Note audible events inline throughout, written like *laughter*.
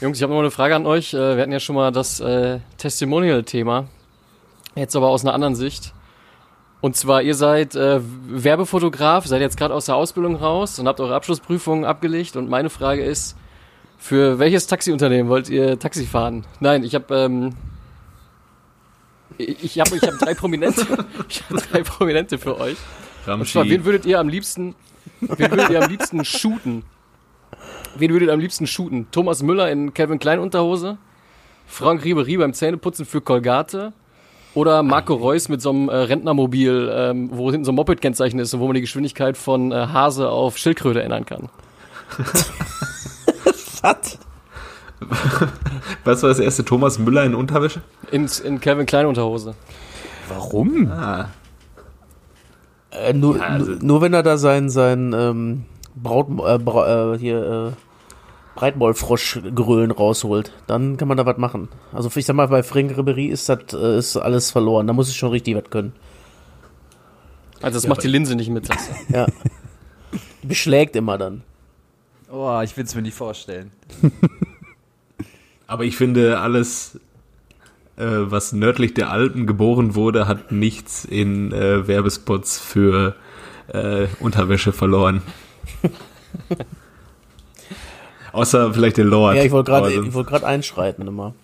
Jungs, ich habe noch eine Frage an euch. Äh, wir hatten ja schon mal das äh, Testimonial-Thema. Jetzt aber aus einer anderen Sicht. Und zwar, ihr seid äh, Werbefotograf, seid jetzt gerade aus der Ausbildung raus und habt eure Abschlussprüfungen abgelegt. Und meine Frage ist, für welches Taxiunternehmen wollt ihr Taxi fahren? Nein, ich habe ähm, ich habe ich hab drei Prominente, *laughs* ich drei Prominente für euch. Und zwar, wen würdet ihr am liebsten, wen würdet ihr am liebsten shooten? Wen würdet ihr am liebsten shooten? Thomas Müller in Kevin Klein Unterhose? Frank Ribery beim Zähneputzen für Colgate? Oder Marco Reus mit so einem äh, Rentnermobil, ähm, wo hinten so ein Moped-Kennzeichen ist und wo man die Geschwindigkeit von äh, Hase auf Schildkröte ändern kann. Was? Was war das erste? Thomas Müller in Unterwäsche? In, in Kevin Klein Unterhose. Warum? Ah. Äh, nur, Ja, also- nur, nur wenn er da sein, sein ähm, Braut, äh, Bra, äh, hier, äh, Breitmaulfroschgrölen rausholt, dann kann man da was machen. Also ich sag mal, bei Frank Ribery ist das äh, ist alles verloren. Da muss ich schon richtig was können. Also das macht die Linse nicht mit. *laughs* Ja. Die Beschlägt immer dann. Oh, ich will es mir nicht vorstellen. *laughs* Aber ich finde, alles, äh, was nördlich der Alpen geboren wurde, hat nichts in äh, Werbespots für äh, Unterwäsche verloren. *laughs* Außer vielleicht der Lord. Ja, ich wollte gerade gerade einschreiten immer.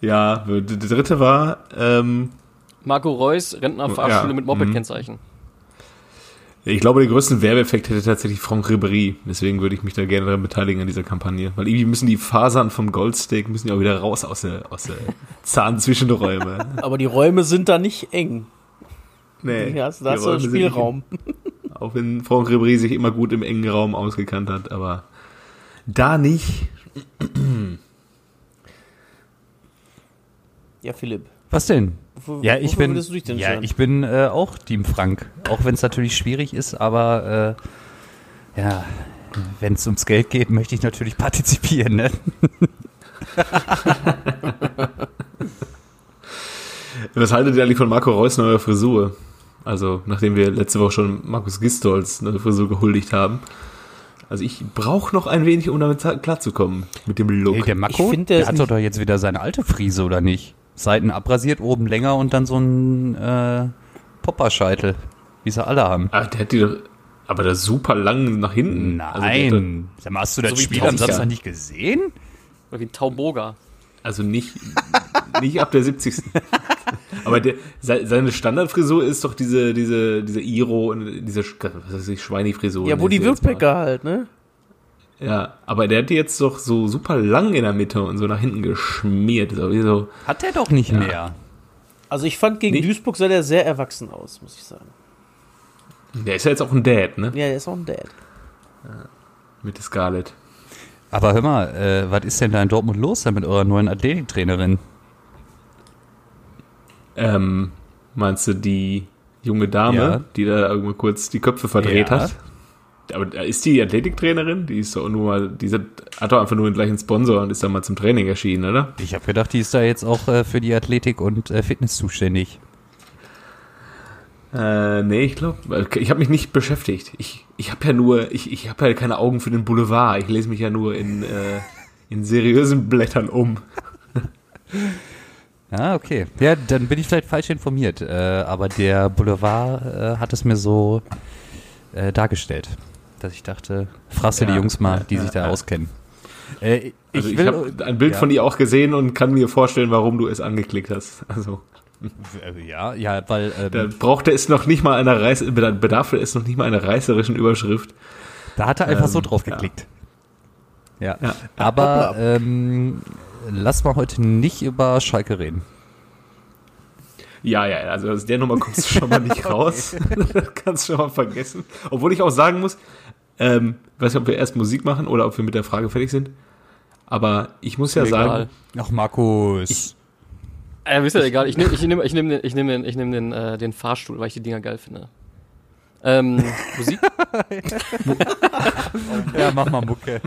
Ja, der dritte war, ähm, Marco Reus, Rentnerfahrschule Ja, mit Moped-Kennzeichen. ich glaube, den größten Werbeeffekt hätte tatsächlich Franck Ribéry. Deswegen würde ich mich da gerne daran beteiligen an dieser Kampagne. Weil irgendwie müssen die Fasern vom Goldsteak müssen ja auch wieder raus aus der, aus der *laughs* Zahnzwischenräume. Aber die Räume sind da nicht eng. Nee, Ja, da hast du Räume sind nicht- Spielraum. Auch wenn Franck Ribéry sich immer gut im engen Raum ausgekannt hat, aber da nicht. Ja, Philipp. Was denn? Wo- Ja, ich wofür bin, würdest du dich denn ja, ich bin äh, auch Team Frank. Auch wenn es natürlich schwierig ist, aber äh, ja, wenn es ums Geld geht, möchte ich natürlich partizipieren. Ne? *laughs* Was haltet ihr eigentlich von Marco Reus neuer Frisur? Also, nachdem wir letzte Woche schon Markus Gistolz neue Frisur gehuldigt haben. Also, ich brauche noch ein wenig, um damit klarzukommen. Mit dem Look. Hey, der Mako, Ich find, der hat doch jetzt wieder seine alte Frise, oder nicht? Seiten abrasiert, oben länger und dann so ein äh, Popperscheitel, wie sie alle haben. Ach, der hat die doch, aber das super lang nach hinten. Also, Nein. Sag mal, hast du das So Spiel am. Samstag nicht gesehen? Oder wie ein Tauboga. Also nicht, nicht ab der 70. *laughs* Aber der, se- seine Standardfrisur ist doch diese, diese, diese Iro, und diese, was weiß ich, Schweini-Frisur. Ja, wo die. Wildpacker halt, ne? Ja, aber der hat die jetzt doch so super lang in der Mitte und so nach hinten geschmiert. So wie so, Hat er doch nicht mehr. Also ich fand gegen Nee. Duisburg sah der sehr erwachsen aus, muss ich sagen. der ist ja jetzt auch ein Dad, ne? Ja, der ist auch ein Dad. Mit der Scarlett. Aber hör mal, äh, was ist denn da in Dortmund los da mit eurer neuen Athletiktrainerin? Ähm, meinst du die junge Dame, Ja. die da irgendwo kurz die Köpfe verdreht Ja. hat? Aber ist die Athletiktrainerin? Die ist doch nur mal, die hat hat doch einfach nur den gleichen Sponsor und ist dann mal zum Training erschienen, oder? Ich habe gedacht, die ist da jetzt auch äh, für die Athletik und äh, Fitness zuständig. Äh, nee, ich glaube, ich habe mich nicht beschäftigt. Ich, ich habe ja nur, ich, ich habe ja keine Augen für den Boulevard. Ich lese mich ja nur in, äh, in seriösen Blättern um. Ja, *laughs* okay. Ja, dann bin ich vielleicht falsch informiert. Äh, aber der Boulevard äh, hat es mir so äh, dargestellt, dass ich dachte, fragst du Ja, die Jungs mal, die sich da auskennen. Äh, Also ich, habe ein Bild ja. von ihr auch gesehen und kann mir vorstellen, warum du es angeklickt hast. Also *laughs* Ja, ja, weil ähm, da brauchte es noch nicht mal einer Reiß, bedarf es noch nicht mal einer reißerischen Überschrift. Da hat er einfach Ähm, so drauf ja. geklickt. Ja. Ja. Aber ähm, lass mal heute nicht über Schalke reden. Ja, ja, also aus der Nummer kommst du schon mal nicht *laughs* raus. das *laughs* kannst du schon mal vergessen. Obwohl ich auch sagen muss, ähm, weiß nicht, ob wir erst Musik machen oder ob wir mit der Frage fertig sind. Aber ich muss ja Mir sagen. Ach, Markus. Ich- Äh, wisst ihr, egal. Ich nehme ich nehm, ich nehm den, ich nehm den, ich nehm den, äh, den Fahrstuhl, weil ich die Dinger geil finde. Ähm, Musik? *laughs* ja, mach mal Mucke.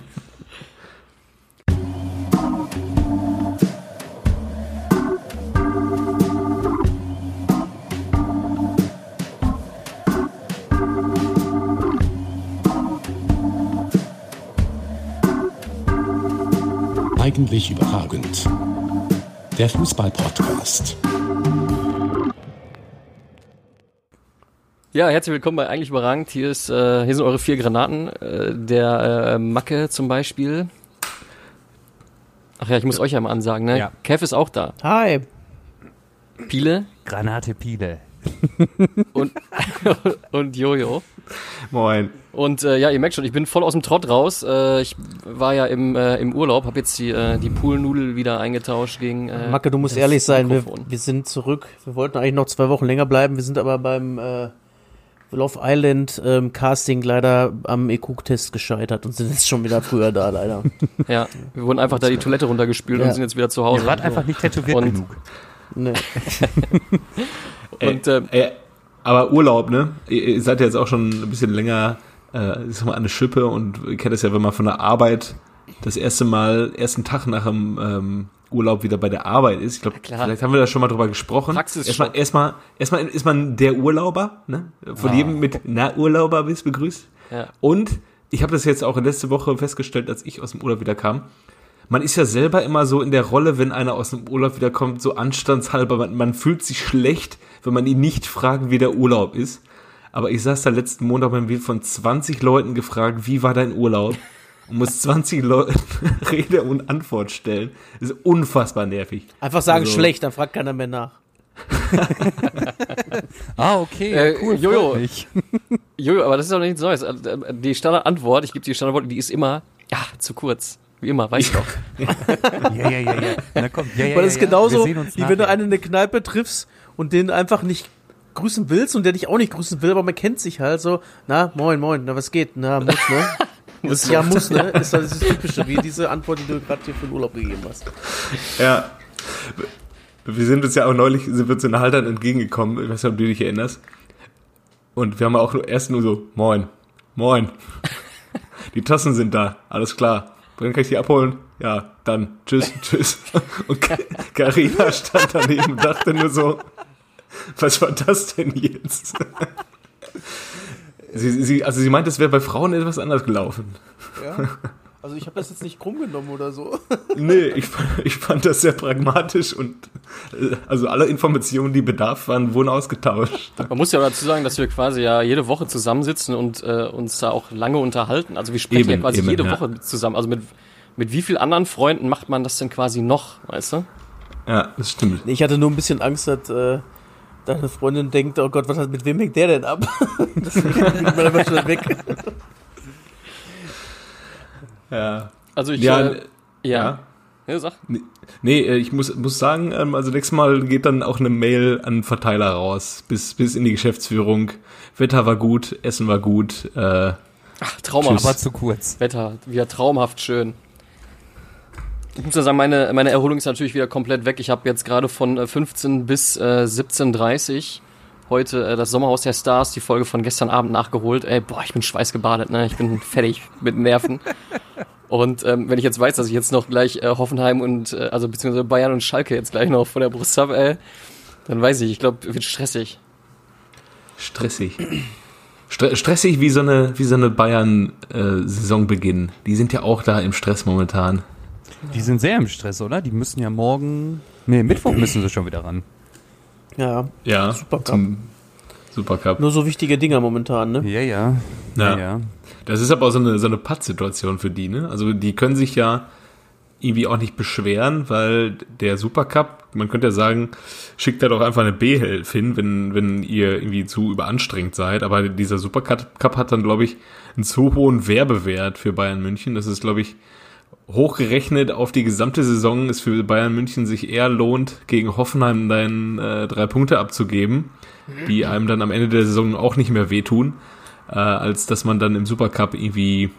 eigentlich überragend. Der Fußball-Podcast. Ja, herzlich willkommen bei Eigentlich überragend. Hier, ist, äh, hier sind eure vier Granaten. Äh, der äh, Macke zum Beispiel. Ach ja, ich muss euch ja mal ansagen, ne? Ja. Kev ist auch da. Hi. Pile Granate Pile. und, *laughs* und Jojo. *laughs* Moin. Und äh, ja, ihr merkt schon, ich bin voll aus dem Trott raus. Äh, ich war ja im, äh, im Urlaub, habe jetzt die, äh, die Poolnudel wieder eingetauscht gegen. Äh, Macke, du musst ehrlich sein, wir, wir sind zurück. Wir wollten eigentlich noch zwei Wochen länger bleiben, wir sind aber beim äh, Love Island ähm, Casting leider am EQ-Test gescheitert und sind jetzt schon wieder früher da, leider. *laughs* Ja, wir wurden einfach da die Toilette runtergespült Ja. und sind jetzt wieder zu Hause. Ihr wart einfach nicht tätowiert Und- genug. Nee. *laughs* Und äh, Ey, aber Urlaub, ne? Ihr, seid ja jetzt auch schon ein bisschen länger, äh, ich sag mal, an der Schippe und ihr kennt es ja, wenn man von der Arbeit das erste Mal, ersten Tag nach dem ähm, Urlaub wieder bei der Arbeit ist. Ich glaube, vielleicht haben wir da schon mal drüber gesprochen. Praxisschock. Erstmal, erstmal, erstmal ist man der Urlauber, ne? Von jedem mit Na Urlauber bist begrüßt. ja. Und ich habe das jetzt auch letzte Woche festgestellt, als ich aus dem Urlaub wieder kam. Man ist ja selber immer so in der Rolle, wenn einer aus dem Urlaub wiederkommt, so anstandshalber. Man, man fühlt sich schlecht, wenn man ihn nicht fragt, wie der Urlaub ist. Aber ich saß da letzten Montag beim wird von 20 Leuten gefragt, wie war dein Urlaub? Und muss 20 Leuten *laughs* Rede und Antwort stellen. Das ist unfassbar nervig. Einfach sagen Also- schlecht, dann fragt keiner mehr nach. *laughs* Ah, okay. Äh, cool, Jojo. Jojo, aber das ist doch nichts Neues. Äh, Die Standardantwort, ich gebe die Standardantwort, die ist immer, ja, zu kurz. Wie immer, weiß ich *laughs* doch. Ja, ja, ja, ja. Na komm, ja, ja, Weil ja, das ist ja. genauso, wie wenn du einen in der Kneipe triffst und den einfach nicht grüßen willst und der dich auch nicht grüßen will, aber man kennt sich halt so, na, moin, moin, na, was geht? Na, muss, ne? *laughs* Muss ja, muss, ne? *laughs* Ist das das Typische, wie diese Antwort, die du gerade hier für den Urlaub gegeben hast. Ja. Wir sind uns ja auch neulich, sind wir uns in Haltern entgegengekommen. Ich weiß nicht, ob du dich erinnerst. Und wir haben auch nur- erst nur so, moin, moin. Die Tassen sind da, alles klar. Wann kann ich die abholen? Ja, dann, tschüss, *laughs* tschüss. Und Ka- Carina stand daneben und dachte nur so, was war das denn jetzt? Sie, sie, also sie meint, es wäre bei Frauen etwas anders gelaufen. Ja? Also ich habe das jetzt nicht krumm genommen oder so. *laughs* Nee, ich, fand- ich fand das sehr pragmatisch und äh, also alle Informationen, die Bedarf waren, wurden ausgetauscht. *laughs* Man muss ja dazu sagen, dass wir quasi ja jede Woche zusammensitzen und äh, uns da auch lange unterhalten. Also wir sprechen ja Eben, quasi eben, jede ja. Woche zusammen. Also mit, mit wie vielen anderen Freunden macht man das denn quasi noch, weißt du? Ja, das stimmt. Ich hatte nur ein bisschen Angst, dass äh, deine Freundin denkt, oh Gott, was hat, mit wem hängt der denn ab? *laughs* Deswegen bin ich mal einfach schnell weg. Ja. Also ich, Ja, äh, ja. ja. sag. Nee, äh, ich muss, muss sagen, ähm, also nächstes Mal geht dann auch eine Mail an den Verteiler raus, bis, bis in die Geschäftsführung. Wetter war gut, Essen war gut. Äh, Ach, traumhaft. Aber zu kurz. Wetter, wieder traumhaft schön. Ich muss ja sagen, meine, meine Erholung ist natürlich wieder komplett weg. Ich habe jetzt gerade von äh, 15 bis äh, 17.30 heute äh, das Sommerhaus der Stars, die Folge von gestern Abend nachgeholt. Ey, boah, ich bin schweißgebadet, ne? Ich bin *laughs* fertig mit Nerven. Und ähm, wenn ich jetzt weiß, dass ich jetzt noch gleich äh, Hoffenheim und, äh, also beziehungsweise Bayern und Schalke jetzt gleich noch vor der Brust habe, ey, dann weiß ich, ich glaube, wird stressig. stressig. Stre stressig wie so eine, wie so eine Bayern-Saisonbeginn. die sind ja auch da im Stress momentan. Die sind sehr im Stress, oder? Die müssen ja morgen. Nee, Mittwoch müssen sie schon wieder ran. Ja, Ja, Supercup. zum Supercup. nur so wichtige Dinger momentan, ne? Ja, ja. Ja. Ja, ja. Das ist aber auch so eine, so eine Pattsituation für die, ne? Also die können sich ja irgendwie auch nicht beschweren, weil der Supercup, man könnte ja sagen, schickt da doch einfach eine B-Hilfe hin, wenn, wenn ihr irgendwie zu überanstrengt seid. Aber dieser Supercup Cup hat dann, glaube ich, einen zu hohen Werbewert für Bayern München. Das ist, glaube ich, hochgerechnet auf die gesamte Saison ist für Bayern München sich eher lohnt, gegen Hoffenheim dann äh, drei Punkte abzugeben, die einem dann am Ende der Saison auch nicht mehr wehtun, äh, als dass man dann im Supercup irgendwie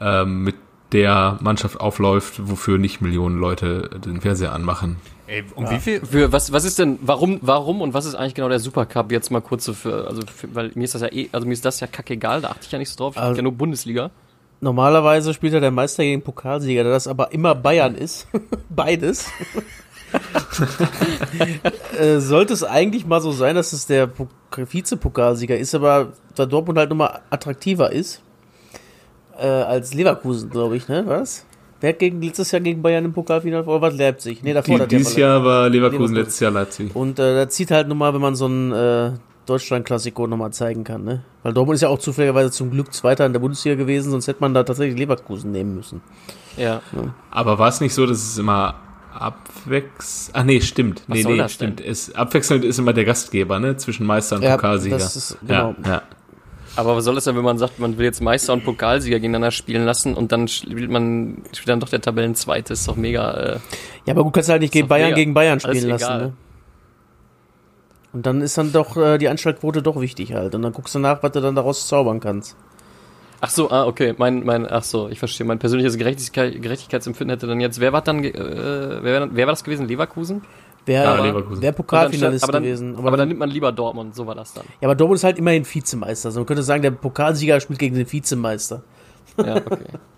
ähm, mit der Mannschaft aufläuft, wofür nicht Millionen Leute den Fernseher anmachen. Ey, um wie viel? Für was, was ist denn, warum, warum und was ist eigentlich genau der Supercup jetzt mal kurz so für, also für, weil mir ist das ja eh, also mir ist das ja kackegal, da achte ich ja nicht so drauf, ich also, ja nur Bundesliga. Normalerweise spielt ja der Meister gegen Pokalsieger, da das aber immer Bayern ist. *laughs* Beides. *laughs* äh, sollte es eigentlich mal so sein, dass es der Pok- Vize-Pokalsieger ist, aber da Dortmund halt nochmal attraktiver ist. Äh, als Leverkusen, glaube ich, ne? Was? Wer hat gegen, letztes Jahr gegen Bayern im Pokalfinale oder was Leipzig? Nee, davor Die, hat dieses. Jahr war Leverkusen, Leverkusen. letztes Jahr Leipzig. Und äh, da zieht halt nochmal, wenn man so ein äh, Deutschland-Klassiko nochmal zeigen kann, ne? Weil Dortmund ist ja auch zufälligerweise zum Glück Zweiter in der Bundesliga gewesen, sonst hätte man da tatsächlich Leverkusen nehmen müssen. Ja. Aber war es nicht so, dass es immer abwechselnd. Ach nee, stimmt. Was nee, soll nee, das stimmt. Es, abwechselnd ist immer der Gastgeber, ne? Zwischen Meister und Pokalsieger. das ist, genau. Ja, ja. Aber was soll das denn, wenn man sagt, man will jetzt Meister und Pokalsieger gegeneinander spielen lassen und dann spielt man spielt dann doch der Tabellenzweite? Ist doch mega. Äh, Ja, aber gut, kannst du halt nicht gegen Bayern mega. gegen Bayern Alles spielen lassen, egal. ne? Und dann ist dann doch äh, die Anschaltquote doch wichtig halt. Und dann guckst du nach, was du dann daraus zaubern kannst. ach so, ah, okay. Mein, mein, ach so, ich verstehe. Mein persönliches Gerechtigkeit, Gerechtigkeitsempfinden hätte dann jetzt, wer war dann, äh, wer, wer war das gewesen? Leverkusen? Wer, Ja, wer Leverkusen. Pokalfinalist aber dann, gewesen. Aber, dann nimmt man lieber Dortmund, so war das dann. ja, aber Dortmund ist halt immerhin Vizemeister. Also man könnte sagen, der Pokalsieger spielt gegen den Vizemeister. Ja, okay. *laughs*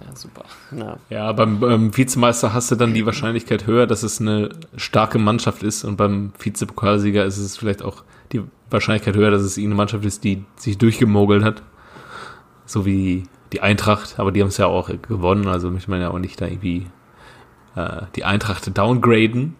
ja, super. Ja. Ja, beim ähm, Vizemeister hast du dann die Wahrscheinlichkeit höher, dass es eine starke Mannschaft ist und beim Vizepokalsieger ist es vielleicht auch die Wahrscheinlichkeit höher, dass es eine Mannschaft ist, die sich durchgemogelt hat. So wie die Eintracht, aber die haben es ja auch gewonnen, also möchte man ja auch nicht da irgendwie äh, die Eintracht downgraden.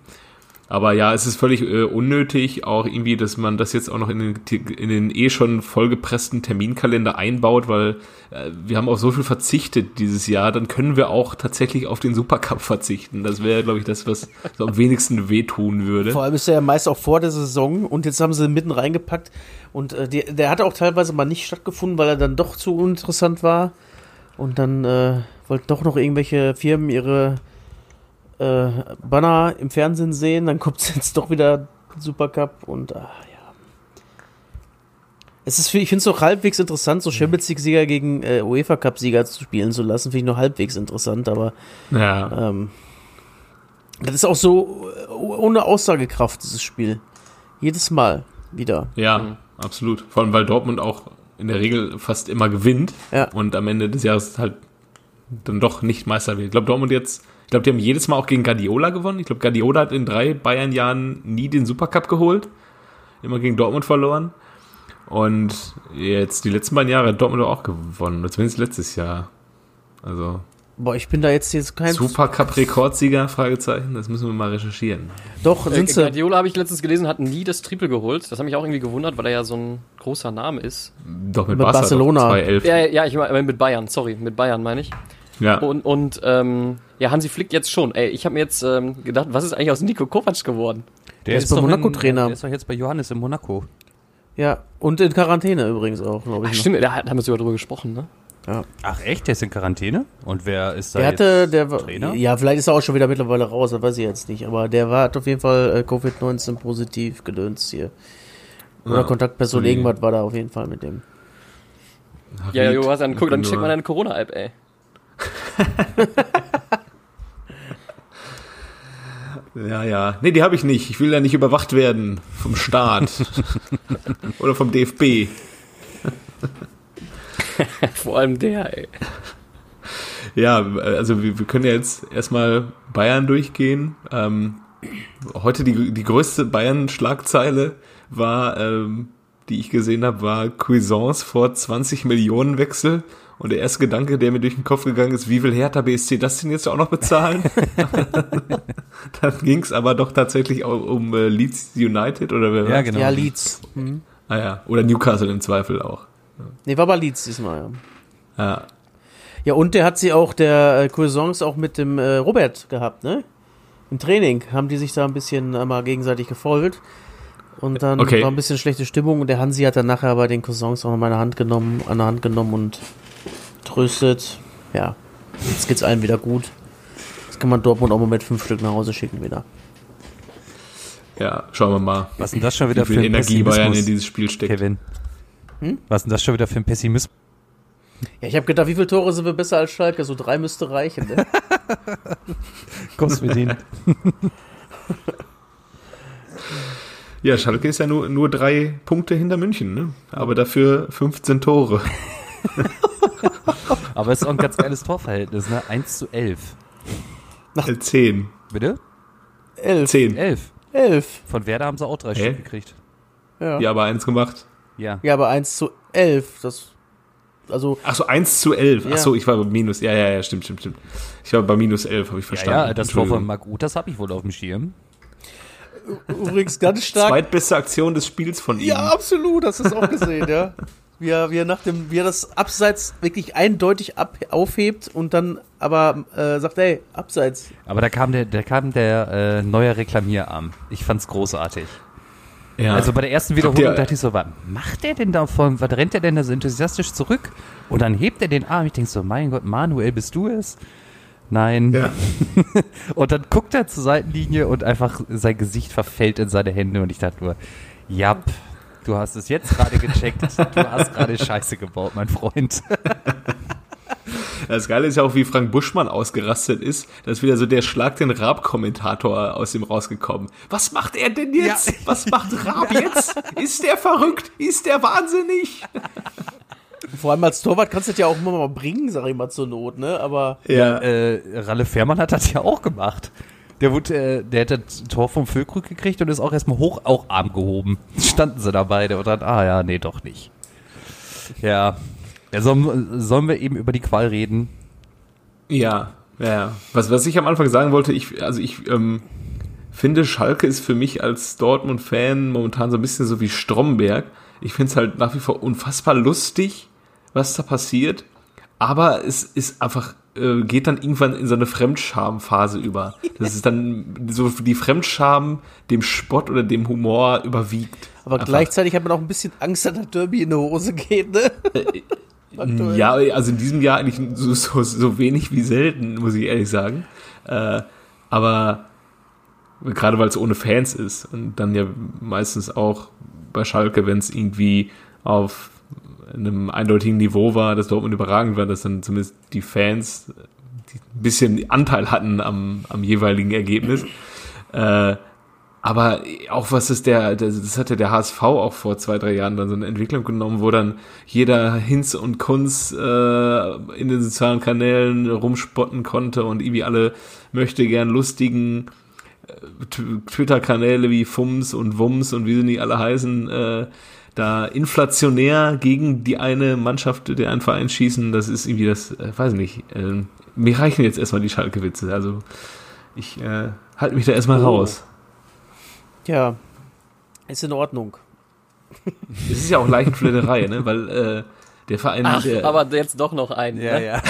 Aber ja, es ist völlig äh, unnötig, auch irgendwie, dass man das jetzt auch noch in den, in den eh schon vollgepressten Terminkalender einbaut, weil äh, wir haben auf so viel verzichtet dieses Jahr, dann können wir auch tatsächlich auf den Supercup verzichten. Das wäre, glaube ich, das, was so am wenigsten wehtun würde. Vor allem ist er ja meist auch vor der Saison und jetzt haben sie mitten reingepackt und äh, die, der hatte auch teilweise mal nicht stattgefunden, weil er dann doch zu uninteressant war und dann äh, wollten doch noch irgendwelche Firmen ihre äh, Banner im Fernsehen sehen, dann kommt *laughs* jetzt doch wieder Supercup und ah, ja. Es ist, für- ich finde es auch halbwegs interessant, so Champions League-Sieger gegen äh, UEFA Cup-Sieger zu spielen zu lassen, finde ich noch halbwegs interessant, aber Ja, ähm, das ist auch so äh, ohne Aussagekraft, dieses Spiel. Jedes Mal wieder. ja, absolut. Vor allem, weil Dortmund auch in der Regel fast immer gewinnt Ja. und am Ende des Jahres halt dann doch nicht Meister wird. Ich glaube, Dortmund jetzt, ich glaube, die haben jedes Mal auch gegen Guardiola gewonnen. Ich glaube, Guardiola hat in drei Bayern-Jahren nie den Supercup geholt. Immer gegen Dortmund verloren. Und jetzt die letzten beiden Jahre hat Dortmund auch gewonnen. Zumindest letztes Jahr. Also Boah, ich bin da jetzt, jetzt kein. Supercup-Rekordsieger? Fragezeichen. Das müssen wir mal recherchieren. Doch, Äh, sind sie. Guardiola habe ich letztens gelesen, hat nie das Triple geholt. Das hat mich auch irgendwie gewundert, weil er ja so ein großer Name ist. Doch mit, Mit Barca Barcelona. Doch, 2011. Ja, ja, ich meine mit Bayern, sorry, mit Bayern meine ich. Ja. Und, und ähm, ja, Hansi Flick jetzt schon. Ey, ich habe mir jetzt ähm, gedacht, was ist eigentlich aus Nico Kovac geworden? Der ist bei doch Monaco in- Trainer. Der ist doch jetzt bei Johannes in Monaco. Ja, und in Quarantäne übrigens auch, glaube Ach, ich. noch. stimmt, da haben wir sogar drüber gesprochen, ne? Ach echt? Der ist in Quarantäne? Und wer ist da Der jetzt hatte, der war, Trainer? ja, vielleicht ist er auch schon wieder mittlerweile raus, das weiß ich jetzt nicht, aber der war, hat auf jeden Fall äh, Covid-19 positiv gedöns hier. Oder Ja. Kontaktperson, Ui. irgendwas war da auf jeden Fall mit dem. Ja, Harit, ja, was dann, guck, dann check mal deine Corona-App, ey. *laughs* Ja, ja. Nee, die habe ich nicht. Ich will ja nicht überwacht werden vom Staat *laughs* oder vom DFB. *laughs* Vor allem der, ey. Ja, also wir, wir können ja jetzt erstmal Bayern durchgehen. Ähm, heute die, die größte Bayern-Schlagzeile war, ähm, die ich gesehen habe, war Cuisance vor 20 Millionen Wechsel. Und der erste Gedanke, der mir durch den Kopf gegangen ist, wie will Hertha BSC das denn jetzt auch noch bezahlen? *laughs* Dann ging es aber doch tatsächlich auch um äh, Leeds United oder wer Ja, genau. Ja, Leeds. Mhm. Ah ja, oder Newcastle im Zweifel auch. Nee, war bei Leeds diesmal, ja. Ja, Ja, und der hat sie auch, der äh, Cuisance auch mit dem äh, Robert gehabt, ne? Im Training haben die sich da ein bisschen einmal gegenseitig gefolgt. Und dann Okay. war ein bisschen schlechte Stimmung und der Hansi hat dann nachher bei den Cousins auch noch meine Hand genommen, an der Hand genommen und tröstet. Ja, jetzt geht's allen wieder gut. Jetzt kann man Dortmund auch mal mit fünf Stück nach Hause schicken wieder. ja, schauen wir mal, Was ist denn das schon wieder wie für ein Energie Bayern in Pessimismus, dieses Spiel steckt. Kevin? Hm? Was ist denn das schon wieder für ein Pessimismus? Ja, ich habe gedacht, wie viele Tore sind wir besser als Schalke? So drei müsste reichen. Ne? *laughs* Kommst mit ihnen. Ja, Schalke ist ja nur, nur drei Punkte hinter München, ne? aber dafür 15 Tore. *laughs* *laughs* Aber es ist auch ein ganz geiles Torverhältnis, ne? 1 zu 11. Äh, 10. Bitte? Elf. 10. 11. Elf. Von Werder haben sie auch drei Hä? Stück gekriegt. Ja. Ja, aber eins gemacht. Ja. ja, aber eins zu elf. Das Also Ach so, 1 zu 11. Ja. Ach so, ich war bei minus. Ja, ja, ja, stimmt, stimmt, stimmt. Ich war bei minus 11, habe ich verstanden. Ja, ja das Tor von Marc das habe ich wohl auf dem Schirm. Übrigens ganz stark. Zweitbeste Aktion des Spiels von ihm. Ja, absolut, hast du es auch gesehen, ja. *laughs* Wie er, wie er nach dem, wie er das Abseits wirklich eindeutig ab, aufhebt und dann aber äh, sagt, ey, Abseits. Aber da kam der, da kam der äh, neue Reklamierarm. Ich fand's großartig. Ja. Also bei der ersten Wiederholung dachte ich so, was macht der denn da von, was rennt der denn da so enthusiastisch zurück? Und dann hebt er den Arm. Ich denke so, mein Gott, Manuel, bist du es? Nein. Ja. *laughs* und dann guckt er zur Seitenlinie und einfach sein Gesicht verfällt in seine Hände und ich dachte nur, ja, du hast es jetzt gerade gecheckt. Du hast gerade Scheiße gebaut, mein Freund. Das Geile ist ja auch, wie Frank Buschmann ausgerastet ist. Da ist wieder so der Schlag den Raab-Kommentator aus ihm rausgekommen. Was macht er denn jetzt? Ja. Was macht Raab jetzt? Ist der verrückt? Ist der wahnsinnig? Vor allem als Torwart kannst du das ja auch immer mal bringen, sag ich mal zur Not, ne? Aber. Ja, äh, Ralle Fährmann hat das ja auch gemacht. Der, wurde, äh, der hat das Tor vom Füllkrug gekriegt und ist auch erstmal hoch, auch Arm gehoben. *laughs* Standen sie da beide und dann, ah ja, nee, doch nicht. Ja, ja, sollen, sollen wir eben über die Qual reden? Ja, ja. Was, was ich am Anfang sagen wollte, ich, also ich ähm, finde, Schalke ist für mich als Dortmund-Fan momentan so ein bisschen so wie Stromberg. Ich finde es halt nach wie vor unfassbar lustig, was da passiert. Aber es ist einfach, äh, geht dann irgendwann in so eine Fremdscham-Phase über. Das ist dann so die Fremdscham dem Spott oder dem Humor überwiegt. Aber einfach. gleichzeitig hat man auch ein bisschen Angst, dass der Derby in die Hose geht, ne? Äh, Aktuell. Ja, also in diesem Jahr eigentlich so, so, so wenig wie selten, muss ich ehrlich sagen. Äh, aber gerade weil es ohne Fans ist und dann ja meistens auch bei Schalke, wenn es irgendwie auf einem eindeutigen Niveau war, dass Dortmund überragend war, dass dann zumindest die Fans die ein bisschen Anteil hatten am, am jeweiligen Ergebnis. Äh, aber auch was ist der, das hatte der HSV auch vor zwei, drei Jahren dann so eine Entwicklung genommen, wo dann jeder Hinz und Kunz äh, in den sozialen Kanälen rumspotten konnte und irgendwie alle möchte gern lustigen äh, Twitter-Kanäle wie Fums und Wums und wie sie nicht alle heißen, äh, da inflationär gegen die eine Mannschaft, den einen Verein schießen, das ist irgendwie das, äh, weiß nicht, äh, mir reichen jetzt erstmal die Schalke-Witze, also ich äh, halte mich da erstmal oh. raus. Ja, ist in Ordnung. Es ist ja auch Leichenfledderei, ne? Weil äh, der Verein. Ach, der, aber jetzt doch noch einen. Ja, ne? ja.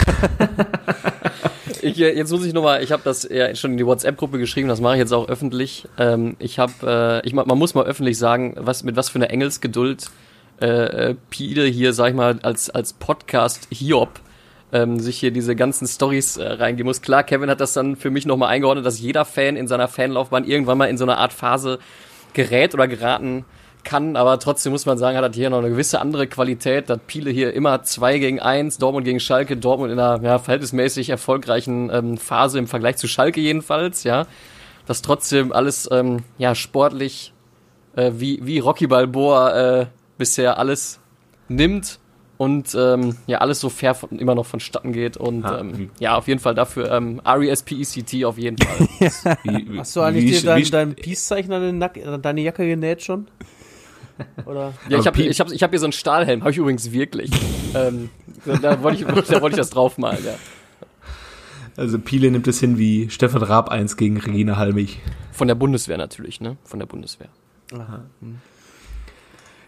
*laughs* ich, äh, jetzt muss ich nochmal, ich habe das ja schon in die WhatsApp-Gruppe geschrieben, das mache ich jetzt auch öffentlich. Ähm, ich habe, äh, ich, man muss mal öffentlich sagen, was mit was für einer Engelsgeduld äh, äh, Pide hier, sag ich mal, als, als Podcast Hiob ähm, sich hier diese ganzen Stories äh, reingehen muss. Klar, Kevin hat das dann für mich nochmal eingeordnet, dass jeder Fan in seiner Fanlaufbahn irgendwann mal in so eine Art Phase gerät oder geraten kann, aber trotzdem muss man sagen, hat er hier noch eine gewisse andere Qualität. dass Piele hier immer zwei gegen eins, Dortmund gegen Schalke, Dortmund in einer ja, verhältnismäßig erfolgreichen ähm, Phase im Vergleich zu Schalke jedenfalls, ja. Das trotzdem alles ja sportlich äh, wie, wie Rocky Balboa äh, bisher alles nimmt und ähm, ja, alles so fair von, immer noch vonstatten geht. Und ha, ähm, ja, auf jeden Fall dafür ähm, R-E-S-P-E-C-T auf jeden Fall. *laughs* wie, Hast du eigentlich dir dein, dein Peace-Zeichen an deine Jacke genäht schon? Oder? Ja, ich habe ich hab, ich hab hier so einen Stahlhelm, habe ich übrigens wirklich. ähm, da wollte ich, *laughs* da wollte ich das draufmalen, ja. Also Piele nimmt es hin wie Stefan Raab 1 gegen Regina Halmich. Von der Bundeswehr natürlich, ne? Von der Bundeswehr. Aha.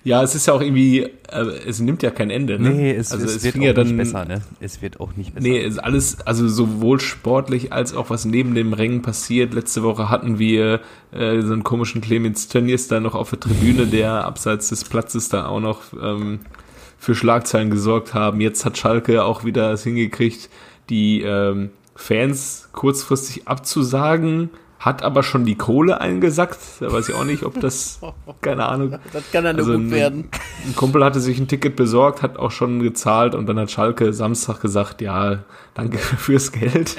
Ja, es ist ja auch irgendwie, äh, es nimmt ja kein Ende. Ne? Nee, es, also es, es wird auch ja dann, nicht besser, ne? Es wird auch nicht besser. Nee, es ist alles, also sowohl sportlich als auch was neben dem Rängen passiert. Letzte Woche hatten wir äh, so einen komischen Clemens Tönnies da noch auf der Tribüne, der abseits des Platzes da auch noch ähm, für Schlagzeilen gesorgt haben. Jetzt hat Schalke auch wieder es hingekriegt, die ähm, Fans kurzfristig abzusagen hat aber schon die Kohle eingesackt. Da weiß ich auch nicht, ob das, *laughs* keine Ahnung. Das kann dann also gut ein, werden. Ein Kumpel hatte sich ein Ticket besorgt, hat auch schon gezahlt und dann hat Schalke Samstag gesagt, ja, danke *laughs* fürs Geld.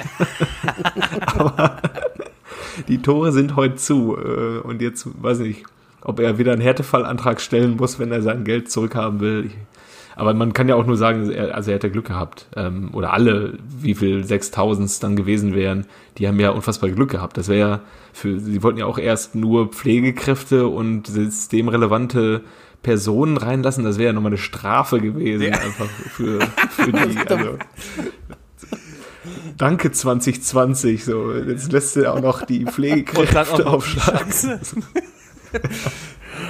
*laughs* aber die Tore sind heute zu. Äh, und jetzt weiß ich nicht, ob er wieder einen Härtefallantrag stellen muss, wenn er sein Geld zurückhaben will. Ich, aber man kann ja auch nur sagen, er, also er hätte Glück gehabt. Ähm, oder alle, wie viel 6000 es dann gewesen wären, die haben ja unfassbar Glück gehabt. Das wäre ja für, sie wollten ja auch erst nur Pflegekräfte und systemrelevante Personen reinlassen, das wäre ja nochmal eine Strafe gewesen, ja. einfach für, für die. *laughs* Also. Danke 2020, so. Jetzt lässt du auch noch die Pflegekräfte aufschlagen. *laughs*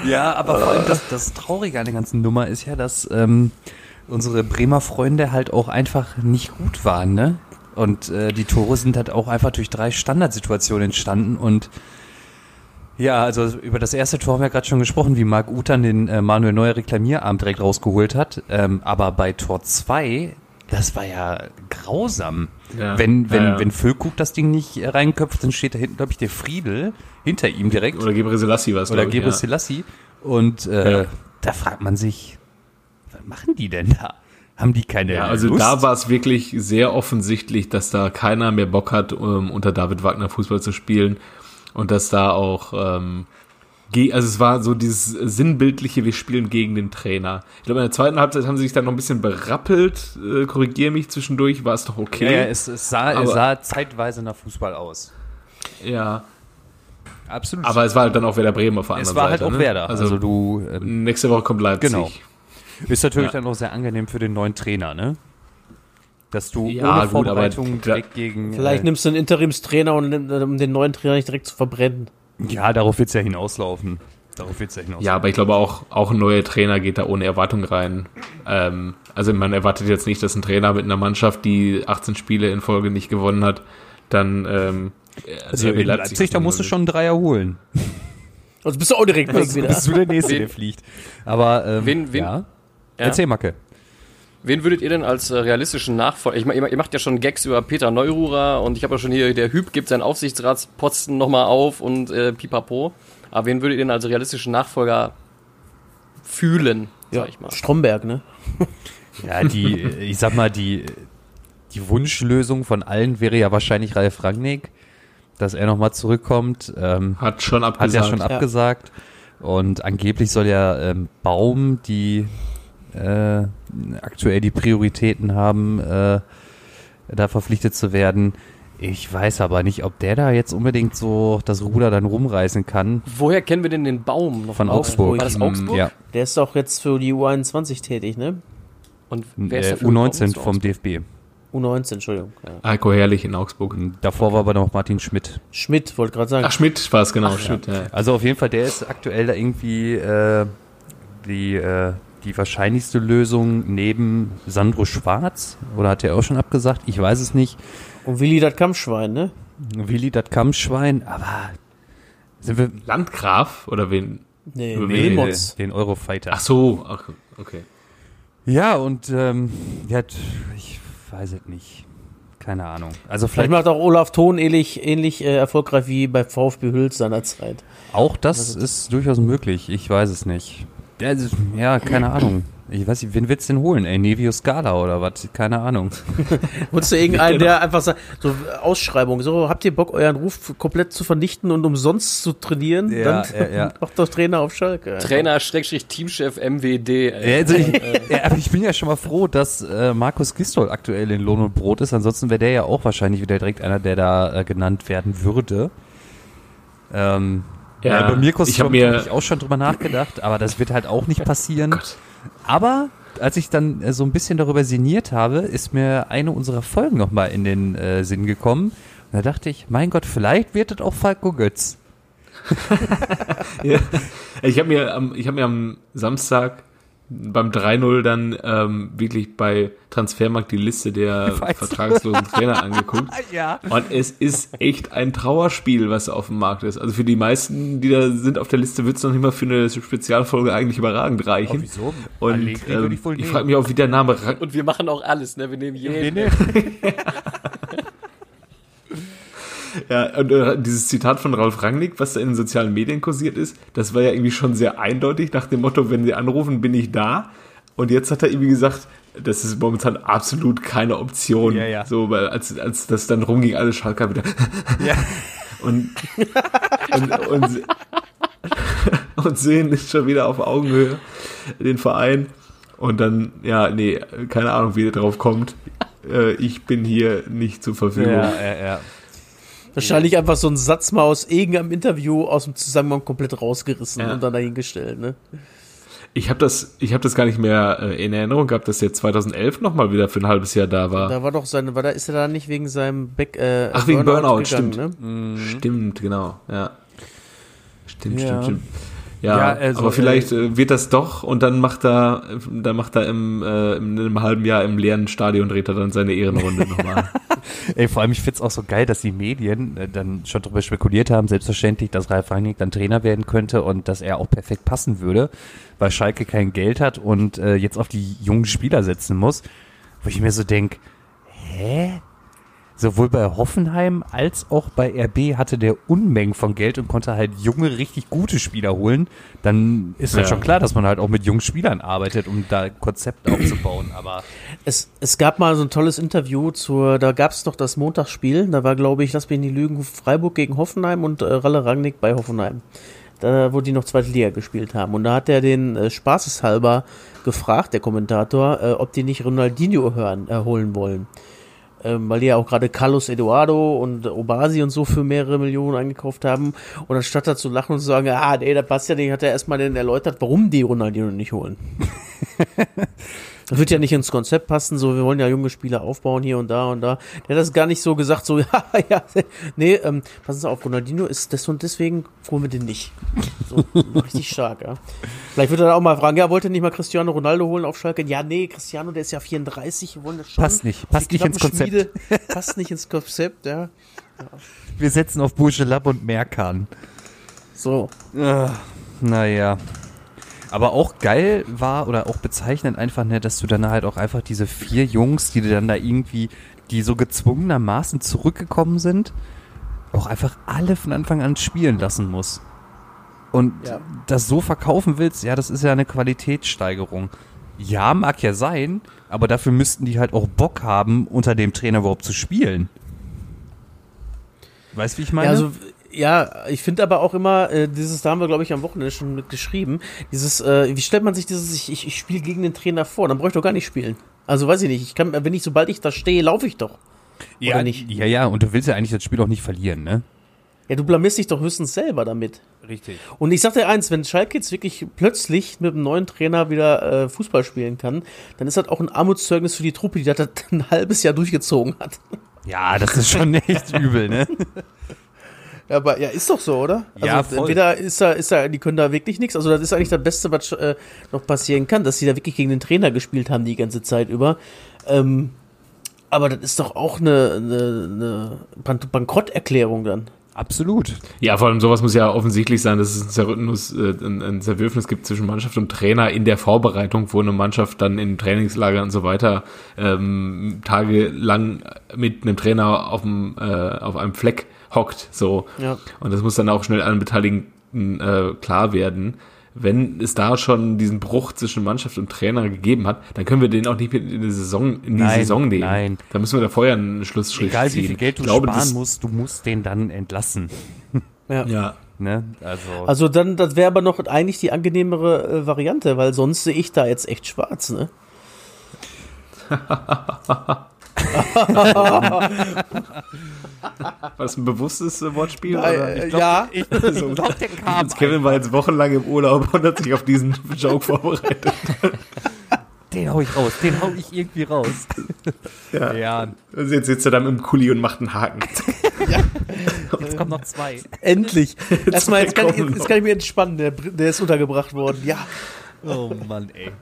ja, aber vor allem das, das Traurige an der ganzen Nummer ist ja, dass ähm, unsere Bremer Freunde halt auch einfach nicht gut waren, ne? Und äh, die Tore sind halt auch einfach durch drei Standardsituationen entstanden und ja, also über das erste Tor haben wir gerade schon gesprochen, wie Marc Utan den äh, Manuel Neuer Reklamierarm direkt rausgeholt hat. Ähm, aber bei Tor 2, das war ja grausam. Ja, wenn wenn, ja, ja. wenn Füllkrug das Ding nicht reinköpft, dann steht da hinten, glaube ich, der Friedel hinter ihm direkt. Oder Gebre Selassie was. Oder Gebre Selassie. Und äh, da fragt man sich, was machen die denn da? Haben die keine Ja, also Lust? da war es wirklich sehr offensichtlich, dass da keiner mehr Bock hat, um, unter David Wagner Fußball zu spielen und dass da auch ähm, also es war so dieses sinnbildliche, wir spielen gegen den Trainer. Ich glaube, in der zweiten Halbzeit haben sie sich dann noch ein bisschen berappelt, äh, korrigiere mich zwischendurch, war es doch okay. Ja, ja es, es, sah, aber, es sah zeitweise nach Fußball aus. Ja. Absolut. Aber es war halt dann auch Werder Bremen auf der anderen Seite. Es war halt auch ne? Werder. Also, also du. Ähm, nächste Woche kommt Leipzig. Genau. Ist natürlich ja. dann auch sehr angenehm für den neuen Trainer, ne? Dass du ja, ohne Vorbereitung gut, direkt gegen. Vielleicht äh, nimmst du einen Interimstrainer, und, um den neuen Trainer nicht direkt zu verbrennen. Ja, darauf wird es ja hinauslaufen. Darauf wird's ja hinauslaufen. Ja, aber ich glaube auch, auch ein neuer Trainer geht da ohne Erwartung rein. Ähm, also man erwartet jetzt nicht, dass ein Trainer mit einer Mannschaft, die 18 Spiele in Folge nicht gewonnen hat, dann ähm, also in Leipzig, Leipzig da musst du schon einen Dreier holen. Also bist du auch direkt *laughs* weg wieder. Bist du der Nächste, der fliegt. Aber ähm, wen, wen, ja. Ja. Erzähl, Macke. Wen würdet ihr denn als äh, realistischen Nachfolger? Ich meine, ihr macht ja schon Gags über Peter Neururer und ich habe ja schon hier, der Hüb gibt seinen Aufsichtsratsposten nochmal auf und äh, pipapo. Aber wen würdet ihr denn als realistischen Nachfolger fühlen, sag ja, ich mal? Stromberg, ne? *laughs* ja, die, ich sag mal, die, die Wunschlösung von allen wäre ja wahrscheinlich Ralf Rangnick, dass er nochmal zurückkommt. Ähm, hat schon abgesagt. Hat ja schon abgesagt. Ja. Und angeblich soll ja ähm, Baum die äh, aktuell die Prioritäten haben, äh, da verpflichtet zu werden. Ich weiß aber nicht, ob der da jetzt unbedingt so das Ruder dann rumreißen kann. Woher kennen wir denn den Baum? Noch Von Augsburg. War das Augsburg? Ja. Der ist doch jetzt für die U21 tätig, ne? Und wer ist äh, der U19 vom DFB. U19, Entschuldigung. Ja. Heiko Herrlich in Augsburg. Davor war aber noch Martin Schmidt. Schmidt, wollte gerade sagen. Ach, Schmidt war es, genau. Ach, Schmidt, ja. Also auf jeden Fall, der ist aktuell da irgendwie äh, die äh, die wahrscheinlichste Lösung neben Sandro Schwarz? Oder hat er auch schon abgesagt? Ich weiß es nicht. Und Willi das Kampfschwein, ne? Willi das Kampfschwein, aber sind wir Landgraf oder wen? Nee, nee den, den Eurofighter. Ach so, okay. Ja, und ähm, ja, ich weiß es nicht. Keine Ahnung. Also vielleicht, vielleicht macht auch Olaf Thon ähnlich, ähnlich äh, erfolgreich wie bei VfB Hüls seinerzeit. Auch das ist durchaus möglich. Ich weiß es nicht. Ja, also, ja, keine Ahnung. Ich weiß nicht, wen willst du denn holen? Ey, Nevio Scala oder was? Keine Ahnung. *laughs* Wurdest du irgendeinen, der einfach sagt, so Ausschreibung, so, habt ihr Bock, euren Ruf komplett zu vernichten und umsonst zu trainieren? Ja, Dann ja, ja. *laughs* macht doch Trainer auf Schalke. Trainer, Schrägstrich, Teamchef, MWD. Ja, also ich, *laughs* ja, ich bin ja schon mal froh, dass äh, Markus Gistol aktuell in Lohn und Brot ist. Ansonsten wäre der ja auch wahrscheinlich wieder direkt einer, der da äh, genannt werden würde. Ähm, ja, ja bei Mirko habe ich auch schon drüber nachgedacht, aber das wird halt auch nicht passieren. Aber als ich dann äh, so ein bisschen darüber sinniert habe, ist mir eine unserer Folgen nochmal in den äh, Sinn gekommen. Und da dachte ich, mein Gott, vielleicht wird das auch Falco Götz. *laughs* ja. Ich habe mir, hab mir am Samstag beim 3-0 dann ähm, wirklich bei Transfermarkt die Liste der vertragslosen *laughs* Trainer angeguckt. ja. Und es ist echt ein Trauerspiel, was auf dem Markt ist. Also für die meisten, die da sind auf der Liste, wird es noch nicht mal für eine Spezialfolge eigentlich überragend reichen. Oh, wieso? Und ähm, ich, ich frage mich auch, wie der Name... Und wir machen auch alles, ne? Wir nehmen jeden. *laughs* *laughs* Ja, und äh, dieses Zitat von Ralf Rangnick, was da in den sozialen Medien kursiert ist, das war ja irgendwie schon sehr eindeutig nach dem Motto, wenn sie anrufen, bin ich da. Und jetzt hat er irgendwie gesagt, das ist momentan absolut keine Option. Ja, ja. So, weil als, als das dann rumging, alle Schalker wieder. Ja. *laughs* und, und, und, *laughs* und sehen schon wieder auf Augenhöhe den Verein. Und dann, ja, nee, keine Ahnung, wie der drauf kommt. Äh, ich bin hier nicht zur Verfügung. Ja, ja, ja. Wahrscheinlich einfach so ein Satz mal aus irgendeinem Interview aus dem Zusammenhang komplett rausgerissen ja. und dann dahingestellt, ne? Ich habe das, ich habe das gar nicht mehr äh, in Erinnerung gehabt, dass er 2011 noch mal wieder für ein halbes Jahr da war. Da war doch seine, war da ist er da nicht wegen seinem Back, äh, Ach wegen Burnout, gegangen, stimmt, ne? stimmt, genau, ja, stimmt, ja. stimmt, stimmt. Ja, ja also, aber vielleicht äh, wird das doch und dann macht er, dann macht er im, äh, in einem halben Jahr im leeren Stadion dreht er dann seine Ehrenrunde *laughs* nochmal. Ey, vor allem, ich find's auch so geil, dass die Medien äh, dann schon darüber spekuliert haben, selbstverständlich, dass Ralf Rangnick dann Trainer werden könnte und dass er auch perfekt passen würde, weil Schalke kein Geld hat und äh, jetzt auf die jungen Spieler setzen muss. Wo ich mir so denk, hä? Sowohl bei Hoffenheim als auch bei RB hatte der Unmengen von Geld und konnte halt junge, richtig gute Spieler holen, dann ist ja. schon klar, dass man halt auch mit jungen Spielern arbeitet, um da Konzepte aufzubauen. Aber es, es gab mal so ein tolles Interview zur, da gab es doch das Montagsspiel, da war, glaube ich, lass mich nicht lügen, Freiburg gegen Hoffenheim und äh, Ralle Rangnick bei Hoffenheim. Da, wo die noch zweite Liga gespielt haben. Und da hat er den äh, spaßeshalber gefragt, der Kommentator, äh, ob die nicht Ronaldinho hören, äh, holen wollen ähm, weil die ja auch gerade Carlos Eduardo und Obasi und so für mehrere Millionen eingekauft haben. Und anstatt da zu lachen und zu sagen, ah, nee, da passt ja nicht, hat er erstmal den erläutert, warum die Ronaldinho nicht holen. *laughs* Das wird ja nicht ins Konzept passen, so wir wollen ja junge Spieler aufbauen hier und da und da. Der hat das gar nicht so gesagt, so, *laughs* ja, ja, nee, ähm, passen Sie auf, Ronaldinho ist das und deswegen holen wir den nicht. So, *laughs* richtig stark, ja. Vielleicht wird er auch mal fragen, ja, wollt ihr nicht mal Cristiano Ronaldo holen auf Schalke? Ja, nee, Cristiano, der ist ja 34, wir wollen das schon. Passt nicht, passt nicht ins Konzept. Schmiede, *laughs* passt nicht ins Konzept, ja. ja. Wir setzen auf Lab und Merkan. So. Ach, naja. Aber auch geil war oder auch bezeichnend einfach, ne, dass du dann halt auch einfach diese vier Jungs, die dann da irgendwie, die so gezwungenermaßen zurückgekommen sind, auch einfach alle von Anfang an spielen lassen muss. Und ja. das so verkaufen willst, ja, das ist ja eine Qualitätssteigerung. Ja, mag ja sein, aber dafür müssten die halt auch Bock haben, unter dem Trainer überhaupt zu spielen. Weißt du, wie ich meine? Ja, also ja, ich finde aber auch immer, äh, dieses, da haben wir, glaube ich, am Wochenende schon mit geschrieben, dieses, äh, wie stellt man sich dieses, ich, ich, ich spiele gegen den Trainer vor, dann brauche ich doch gar nicht spielen. Also weiß ich nicht, ich kann, wenn ich, sobald ich da stehe, laufe ich doch. Ja, Oder nicht? Ja, ja, und du willst ja eigentlich das Spiel auch nicht verlieren, ne? Ja, du blamierst dich doch höchstens selber damit. Richtig. Und ich sag dir eins, wenn Schalke jetzt wirklich plötzlich mit einem neuen Trainer wieder äh, Fußball spielen kann, dann ist das auch ein Armutszeugnis für die Truppe, die das ein halbes Jahr durchgezogen hat. Ja, das ist schon echt übel, ne? *laughs* Ja, aber ja, ist doch so, oder? Also ja, voll. entweder ist da, ist da, die können da wirklich nichts. Also das ist eigentlich das Beste, was äh, noch passieren kann, dass sie da wirklich gegen den Trainer gespielt haben die ganze Zeit über. Ähm, aber das ist doch auch eine, eine, eine Bankrotterklärung dann. Absolut. Ja, vor allem sowas muss ja offensichtlich sein, dass es ein, Zerrüttnis, äh, ein, ein Zerwürfnis gibt zwischen Mannschaft und Trainer in der Vorbereitung, wo eine Mannschaft dann in Trainingslager und so weiter ähm, tagelang mit einem Trainer auf, dem, äh, auf einem Fleck hockt. So. Ja. Und das muss dann auch schnell allen Beteiligten äh, klar werden. Wenn es da schon diesen Bruch zwischen Mannschaft und Trainer gegeben hat, dann können wir den auch nicht in die Saison, in die nein, Saison nehmen. Nein. Da müssen wir da vorher einen Schlussstrich Egal, ziehen. Egal wie viel Geld du glaube, sparen musst, du musst den dann entlassen. *laughs* Ja. ja. Ne? Also, also dann, das wäre aber noch eigentlich die angenehmere äh, Variante, weil sonst sehe ich da jetzt echt schwarz, ne? *laughs* War das ein bewusstes äh, Wortspiel? Nein, oder? Ich glaub, ja. *laughs* Ich, so, glaub, der kam jetzt Kevin war jetzt wochenlang im Urlaub und hat sich auf diesen Joke vorbereitet. *laughs* Den hau ich raus, den hau ich irgendwie raus. Ja. ja. Also jetzt sitzt er dann im Kuli und macht einen Haken. ja. *laughs* Jetzt kommen noch zwei. Endlich. Erstmal, jetzt kann, ich, jetzt kann ich mich entspannen. Der, der ist untergebracht worden. Ja. Oh Mann, ey.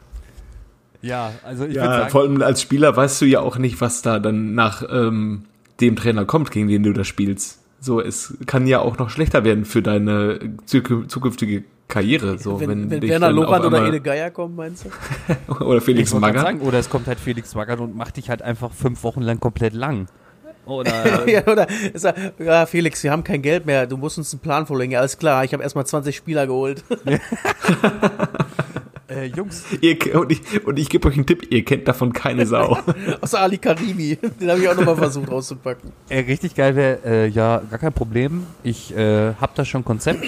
Ja, also ich ja, würde sagen. Vor allem als Spieler weißt du ja auch nicht, was da dann nach ähm, dem Trainer kommt, gegen den du da spielst. So, es kann ja auch noch schlechter werden für deine zukünftige Karriere. So, wenn, wenn, wenn Werner Lorand oder Ede Geier kommen, meinst du? *laughs* oder Felix Magath. oder es kommt halt Felix Magath und macht dich halt einfach fünf Wochen lang komplett lang. Oder, *laughs* ja, oder ist ja, Felix, wir haben kein Geld mehr, du musst uns einen Plan vorlegen. Ja, alles klar, ich habe erstmal 20 Spieler geholt. *laughs* Äh, Jungs. Ihr, und ich, und ich gebe euch einen Tipp, ihr kennt davon keine Sau. *laughs* Außer Ali Karimi. Den habe ich auch nochmal versucht rauszupacken. Äh, richtig geil wäre, äh, ja, gar kein Problem. Ich äh, habe da schon ein Konzept.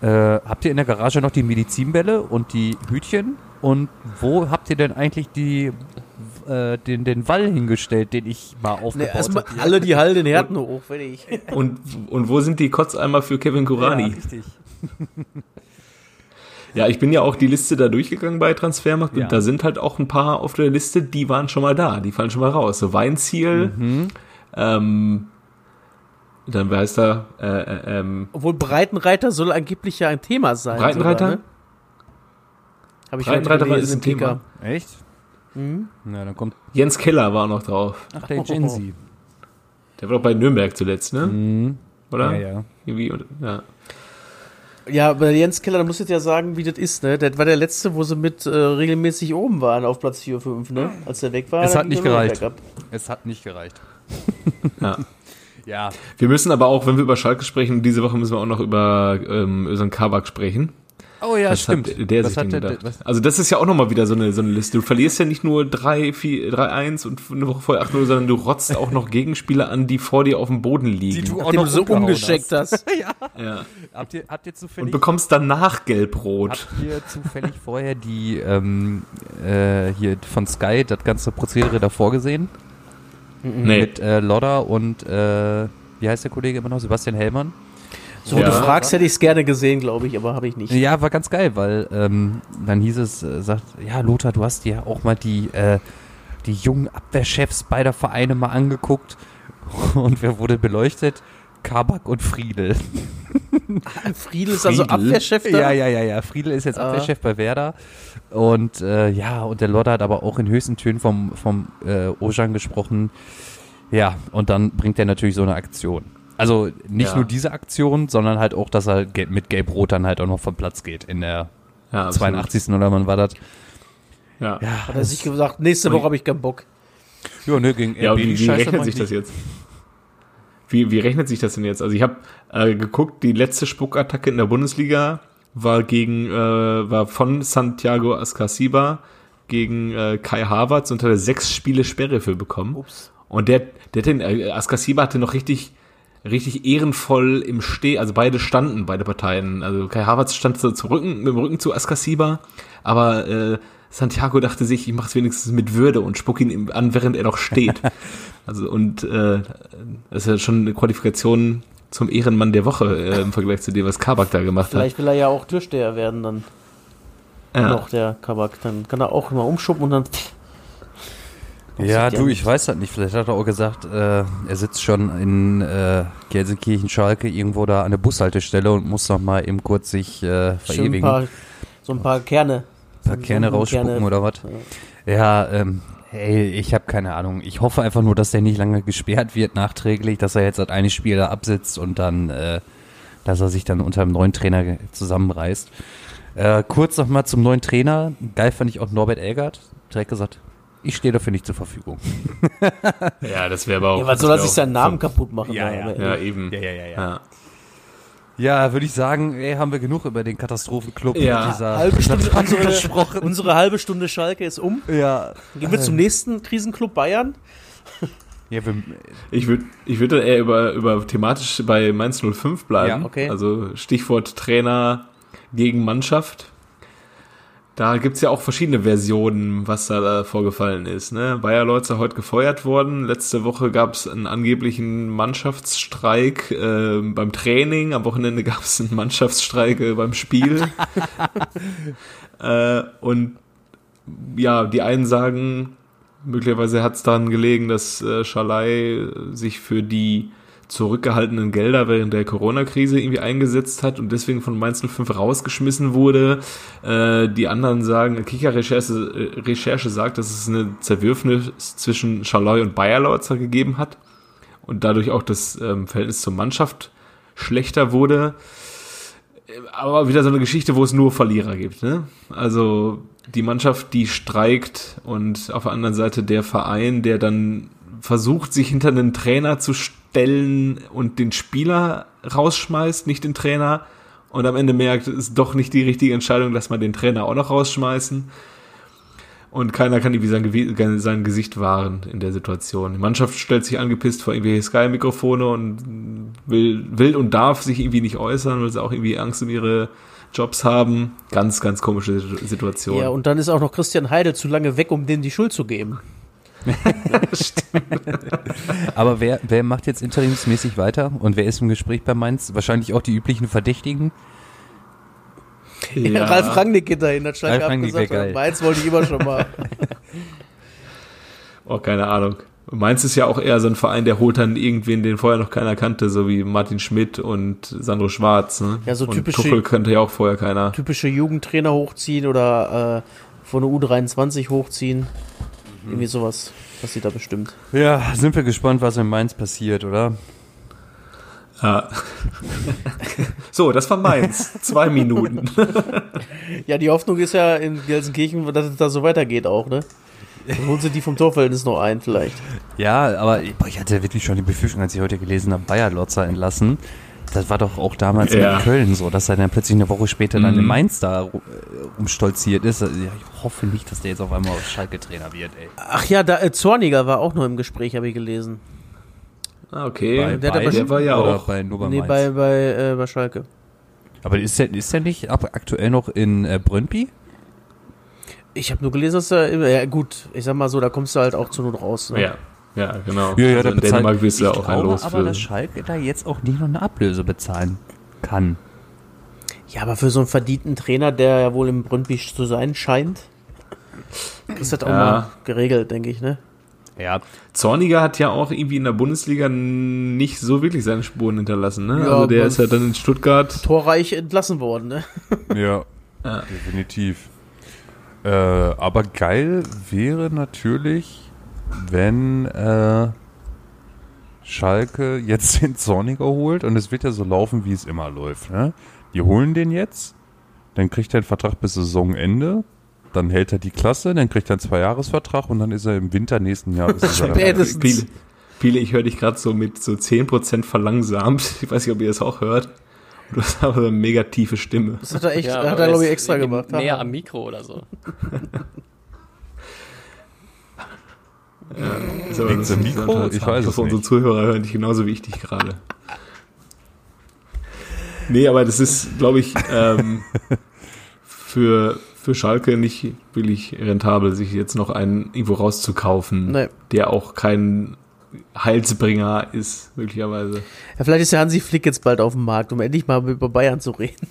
Äh, habt ihr in der Garage noch die Medizinbälle und die Hütchen? Und wo habt ihr denn eigentlich die äh, den, den Wall hingestellt, den ich mal aufgebaut nee, habe. alle die Hall den Härten *laughs* hoch, fertig. Und, und wo sind die Kotzeimer für Kevin Kurani? Ja, richtig. *laughs* Ja, ich bin ja auch die Liste da durchgegangen bei Transfermarkt ja. und da sind halt auch ein paar auf der Liste, die waren schon mal da, die fallen schon mal raus. So Weinziel, mhm. ähm, dann wer heißt da? Äh, äh, ähm, Obwohl Breitenreiter soll angeblich ja ein Thema sein. Breitenreiter? Sogar, ne? Habe ich Breitenreiter gelesen, ist ein Thema. Echt? Mhm. Ja, dann kommt Jens Keller war noch drauf. Ach, der Gensi. Der war doch bei Nürnberg zuletzt, ne? Mhm. Oder? Ja, ja. Irgendwie, ja. Ja, aber Jens Keller, da musst du ja sagen, wie das ist, ne? Das war der letzte, wo sie mit äh, regelmäßig oben waren auf Platz 4, 5, ne? Als der weg war. Es hat nicht gereicht. Es hat nicht gereicht. ja. *laughs* ja. Wir müssen aber auch, wenn wir über Schalke sprechen, diese Woche müssen wir auch noch über ähm, Özan Kabak sprechen. Oh ja, was stimmt. Hat der was sich denn gedacht? Der, also das ist ja auch nochmal wieder so eine, so eine Liste. Du verlierst ja nicht nur 3-1 und eine Woche vorher 8-0, sondern du rotzt auch noch Gegenspieler an, die vor dir auf dem Boden liegen. Die du auch noch so umgeschickt hast. hast. *laughs* ja. ja. Habt ihr, habt ihr zufällig... Und bekommst danach gelb-rot. Habt ihr zufällig vorher die, ähm, äh, hier von Sky, das ganze Prozedere davor gesehen? Nee. Mit äh, Lodder und, äh, wie heißt der Kollege immer noch? Sebastian Hellmann? So, ja. du fragst, hätte ich es gerne gesehen, glaube ich, aber habe ich nicht. Ja, war ganz geil, weil ähm, dann hieß es, äh, sagt, ja, Lothar, du hast dir auch mal die, äh, die jungen Abwehrchefs beider Vereine mal angeguckt. *laughs* Und wer wurde beleuchtet? Kabak und Friedel. *laughs* Friedel ist also Abwehrchef da? Ja, ja, ja, ja. Friedel ist jetzt ah. Abwehrchef bei Werder. Und äh, ja, und der Lothar hat aber auch in höchsten Tönen vom, vom äh, Ojan gesprochen. Ja, und dann bringt er natürlich so eine Aktion. Also nicht ja. nur diese Aktion, sondern halt auch, dass er mit Gelb-Rot dann halt auch noch vom Platz geht in der ja, 82. oder wann war das? Ja. ja. Hat er sich gesagt, nächste Woche habe ich keinen Bock. Ja, ne, gegen ja, wie, wie rechnet sich das jetzt? Wie, wie rechnet sich das denn jetzt? Also ich habe äh, geguckt, die letzte Spuckattacke in der Bundesliga war gegen, äh, war von Santiago Ascasiba gegen äh, Kai Havertz und hat er sechs Spiele Sperre für bekommen. Ups. Und der, der den, äh, Ascasiba hatte noch richtig richtig ehrenvoll im Steh, also beide standen, beide Parteien. Also Kai Havertz stand so zu Rücken, mit dem Rücken zu Askasiba, aber äh, Santiago dachte sich, ich mach's wenigstens mit Würde und spuck ihn ihm an, während er noch steht. *laughs* also und äh, das ist ja schon eine Qualifikation zum Ehrenmann der Woche äh, im Vergleich zu dem, was Kabak da gemacht Vielleicht hat. Vielleicht will er ja auch Türsteher werden dann. Ja. Noch der Kabak, dann kann er auch mal umschuppen und dann ja, du, ich weiß das nicht. Vielleicht hat er auch gesagt, äh, er sitzt schon in äh, Gelsenkirchen-Schalke irgendwo da an der Bushaltestelle und muss noch mal eben kurz sich äh, verewigen. Ein paar, so ein paar Kerne. Ein paar Kerne so rausspucken Kerne. oder was? Ja, ja ähm, ey, ich habe keine Ahnung. Ich hoffe einfach nur, dass der nicht lange gesperrt wird nachträglich, dass er jetzt das eine Spiel da absitzt und dann, äh, dass er sich dann unter dem neuen Trainer zusammenreißt. Äh, kurz noch mal zum neuen Trainer. Geil fand ich auch Norbert Elgert. Direkt gesagt, ich stehe dafür nicht zur Verfügung. *laughs* ja, das wäre aber auch. Ja, was soll er sich seinen Namen kaputt machen? Ja, ja, ja, eben. Ja, ja, ja. ja. ja. würde ich sagen, ey, haben wir genug über den Katastrophenclub ja. dieser halbe Stunde unsere, gesprochen. Unsere halbe Stunde Schalke ist um. Ja. Gehen wir zum nächsten Krisenclub Bayern. Ja, wir, ich würde ich würd eher über, über thematisch bei Mainz 05 bleiben. Ja, okay. Also Stichwort Trainer gegen Mannschaft. Da gibt's ja auch verschiedene Versionen, was da, da vorgefallen ist. Ne? Bayer Leutzer heute gefeuert worden. Letzte Woche gab's einen angeblichen Mannschaftsstreik äh, beim Training. Am Wochenende *laughs* gab's einen Mannschaftsstreik äh, beim Spiel. *laughs* äh, und ja, die einen sagen, möglicherweise hat's daran gelegen, dass äh, Schalai sich für die zurückgehaltenen Gelder während der Corona-Krise irgendwie eingesetzt hat und deswegen von Mainz 05 rausgeschmissen wurde. Äh, die anderen sagen, Kicker-Recherche Recherche sagt, dass es eine Zerwürfnis zwischen Schaloi und Bayerlautzer gegeben hat und dadurch auch das ähm, Verhältnis zur Mannschaft schlechter wurde. Aber wieder so eine Geschichte, wo es nur Verlierer gibt. Ne? Also die Mannschaft, die streikt und auf der anderen Seite der Verein, der dann versucht, sich hinter einen Trainer zu stellen und den Spieler rausschmeißt, nicht den Trainer. Und am Ende merkt, es ist doch nicht die richtige Entscheidung, dass man den Trainer auch noch rausschmeißen. Und keiner kann irgendwie sein, sein Gesicht wahren in der Situation. Die Mannschaft stellt sich angepisst vor irgendwelche Sky-Mikrofone und will, will und darf sich irgendwie nicht äußern, weil sie auch irgendwie Angst um ihre Jobs haben. Ganz, ganz komische Situation. Ja, und dann ist auch noch Christian Heidel zu lange weg, um denen die Schuld zu geben. *laughs* Aber wer, wer macht jetzt interimsmäßig weiter und wer ist im Gespräch bei Mainz? Wahrscheinlich auch die üblichen Verdächtigen. Ja. Ralf Rangnick geht dahin, hat Schalke abgesagt. Mainz wollte ich immer schon mal. *laughs* oh, keine Ahnung. Mainz ist ja auch eher so ein Verein, der holt dann irgendwen, den vorher noch keiner kannte, so wie Martin Schmidt und Sandro Schwarz. Ne? Ja, so typische. Tuchel könnte ja auch vorher keiner. Typische Jugendtrainer hochziehen oder äh, von der U23 hochziehen. Irgendwie sowas passiert da bestimmt. Ja, sind wir gespannt, was in Mainz passiert, oder? Ja. *laughs* so, das war Mainz. Zwei Minuten. *laughs* ja, die Hoffnung ist ja in Gelsenkirchen, dass es da so weitergeht auch, ne? Dann holen sie die vom Torverhältnis noch ein, vielleicht. Ja, aber boah, ich hatte wirklich schon die Befürchtung, als ich heute gelesen habe, Bayer Lotzer entlassen. Das war doch auch damals ja. in Köln so, dass er dann plötzlich eine Woche später mhm. dann in Mainz da rumstolziert ist. Also, ich hoffe nicht, dass der jetzt auf einmal Schalke-Trainer wird, ey. Ach ja, da, äh, Zorniger war auch noch im Gespräch, habe ich gelesen. Ah, okay. Bei, der, bei, der war ja auch. Bei, nur bei nee, bei, bei, äh, bei Schalke. Aber ist der, ist der nicht aktuell noch in äh, Brøndby? Ich habe nur gelesen, dass er, ja gut, ich sag mal so, da kommst du halt auch zu Not raus. Ne? Ja. Ja, genau. Ja, ja, also in Dänemark wirst du ja auch ein Los aber, für. dass Schalke da jetzt auch nicht noch eine Ablöse bezahlen kann. Ja, aber für so einen verdienten Trainer, der ja wohl im Brünnby zu sein scheint, ist das auch ja. mal geregelt, denke ich, ne? Ja. Zorniger hat ja auch irgendwie in der Bundesliga nicht so wirklich seine Spuren hinterlassen, ne? Ja, also der ist ja dann in Stuttgart. Torreich entlassen worden, ne? *laughs* Ja, ja. definitiv. Äh, aber geil wäre natürlich, wenn äh, Schalke jetzt *laughs* den Zorniger holt und es wird ja so laufen, wie es immer läuft. Ne? Die holen den jetzt, dann kriegt er einen Vertrag bis Saisonende, dann hält er die Klasse, dann kriegt er einen Zweijahresvertrag und dann ist er im Winter nächsten Jahres. *laughs* Spätestens. Viele, ich höre dich gerade so mit so 10% verlangsamt. Ich weiß nicht, ob ihr das auch hört. Du hast aber eine mega tiefe Stimme. Das hat er echt, ja, hat er glaube ich extra gemacht. Näher am Mikro oder so. *laughs* ja, ist aber das Mikro? Ich weiß es nicht. Unsere Zuhörer hören dich genauso wie ich dich gerade. Nee, aber das ist, glaube ich, ähm, *laughs* für, für Schalke nicht wirklich rentabel, sich jetzt noch einen irgendwo rauszukaufen, nee. der auch kein Heilsbringer ist, möglicherweise. Ja, vielleicht ist der Hansi Flick jetzt bald auf dem Markt, um endlich mal über Bayern zu reden.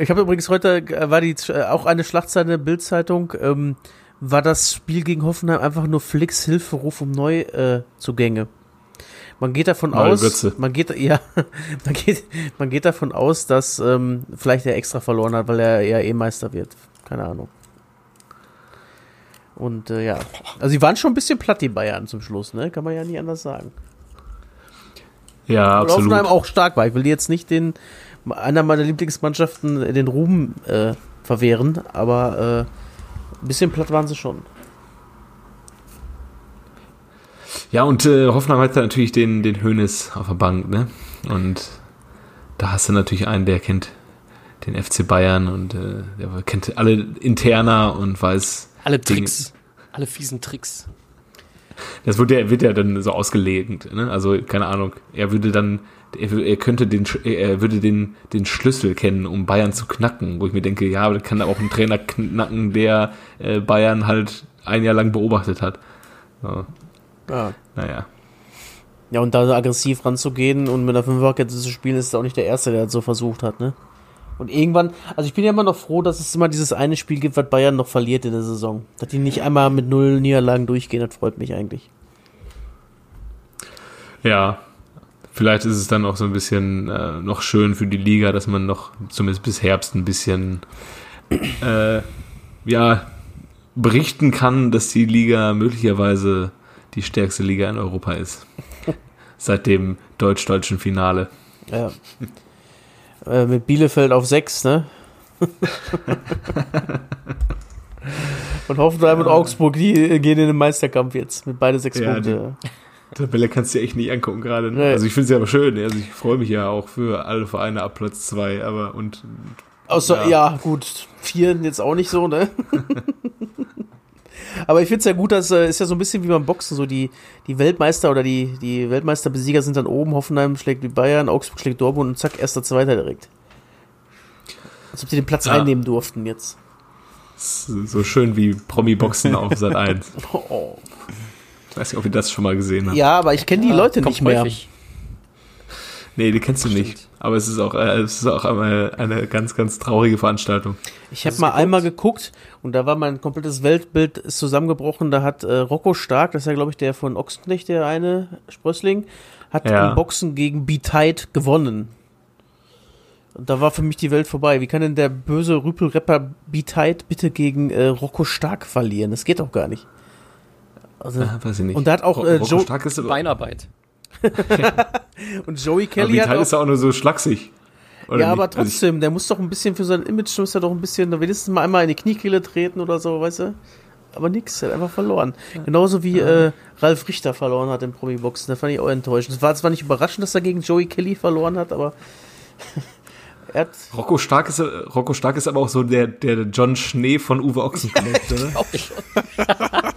Ich habe übrigens heute, äh, war die äh, auch eine Schlagzeile der Bildzeitung, ähm, war das Spiel gegen Hoffenheim einfach nur Flicks Hilferuf um Neuzugänge. Äh, man geht davon Neue aus, Götze. man geht, ja, *laughs* man geht, man geht davon aus, dass ähm, vielleicht er extra verloren hat, weil er eher E-Meister wird. Keine Ahnung. Und äh, ja, also sie waren schon ein bisschen platt, die Bayern zum Schluss, ne? Kann man ja nicht anders sagen. Ja, absolut. Hoffenheim auch stark war. Ich will jetzt nicht den, einer meiner Lieblingsmannschaften äh, den Ruhm äh, verwehren, aber äh, ein bisschen platt waren sie schon. Ja, und äh, Hoffenheim hat natürlich den, den Hönes auf der Bank, ne? Und da hast du natürlich einen, der kennt den FC Bayern und äh, der kennt alle Interna und weiß, alle Tricks. Dinge. Alle fiesen Tricks. Das wird ja, wird ja dann so ausgelegt, ne? Also, keine Ahnung. Er würde dann, er, er, könnte den, er würde den, den Schlüssel kennen, um Bayern zu knacken, wo ich mir denke, ja, aber das kann auch ein Trainer knacken, der äh, Bayern halt ein Jahr lang beobachtet hat. So. Ja. Naja. Ja, und da so aggressiv ranzugehen und mit der Fünferkette zu spielen, ist auch nicht der Erste, der das so versucht hat, ne? Und irgendwann, also ich bin ja immer noch froh, dass es immer dieses eine Spiel gibt, was Bayern noch verliert in der Saison. Dass die nicht einmal mit null Niederlagen durchgehen, das freut mich eigentlich. Ja, vielleicht ist es dann auch so ein bisschen äh, noch schön für die Liga, dass man noch zumindest bis Herbst ein bisschen äh, ja, berichten kann, dass die Liga möglicherweise die stärkste Liga in Europa ist. *laughs* Seit dem deutsch-deutschen Finale. Ja. Äh, mit Bielefeld auf 6, ne? *laughs* und Hoffenheim ja. und Augsburg, die gehen in den Meisterkampf jetzt mit beide sechs ja, Punkte. Tabelle kannst du dir echt nicht angucken gerade. Ne? Nee. Also ich finde es ja aber schön. Also ich freue mich ja auch für alle Vereine ab Platz 2, aber und Außer, ja. ja, gut, vier jetzt auch nicht so, ne? *laughs* Aber ich finde es ja gut, dass äh, ist ja so ein bisschen wie beim Boxen, so die, die Weltmeister oder die, die Weltmeisterbesieger sind dann oben, Hoffenheim schlägt wie Bayern, Augsburg schlägt Dortmund und zack, erster, zweiter direkt. Als ob die den Platz ja. einnehmen durften jetzt. So schön wie Promi-Boxen auf Sat 1. *laughs* Oh. Ich weiß nicht, ob ihr das schon mal gesehen habt. Ja, aber ich kenne die ja, Leute nicht mehr. Häufig. Nee, die kennst du Stimmt. nicht. Aber es ist auch, äh, es ist auch eine, eine ganz, ganz traurige Veranstaltung. Ich habe mal geguckt? einmal geguckt und da war mein komplettes Weltbild zusammengebrochen. Da hat äh, Rocco Stark, das ist ja glaube ich der von Ochsenknecht, der eine Sprössling, hat ja. im Boxen gegen B-Tight gewonnen. Und da war für mich die Welt vorbei. Wie kann denn der böse Rüpel-Rapper B-Tight bitte gegen äh, Rocco Stark verlieren? Das geht doch gar nicht. Also, ah, weiß ich nicht. Und da hat auch äh, Joe Stark ist Beinarbeit. *laughs* und Joey Kelly aber hat auch, ist ja auch nur so schlaksig. Oder ja, nicht? aber also trotzdem, der muss doch ein bisschen für sein Image, muss er doch ein bisschen, wenigstens mal einmal in die Kniekehle treten oder so, weißt du? Aber nix, er hat einfach verloren. Ja. Genauso wie ja. äh, Ralf Richter verloren hat im Promi-Boxen. Da fand ich auch enttäuschend. Es war zwar nicht überraschend, dass er gegen Joey Kelly verloren hat, aber *laughs* er hat Rocco Stark ist, Rocco Stark ist aber auch so der, der John Schnee von Uwe Ochsenknecht, *laughs* oder?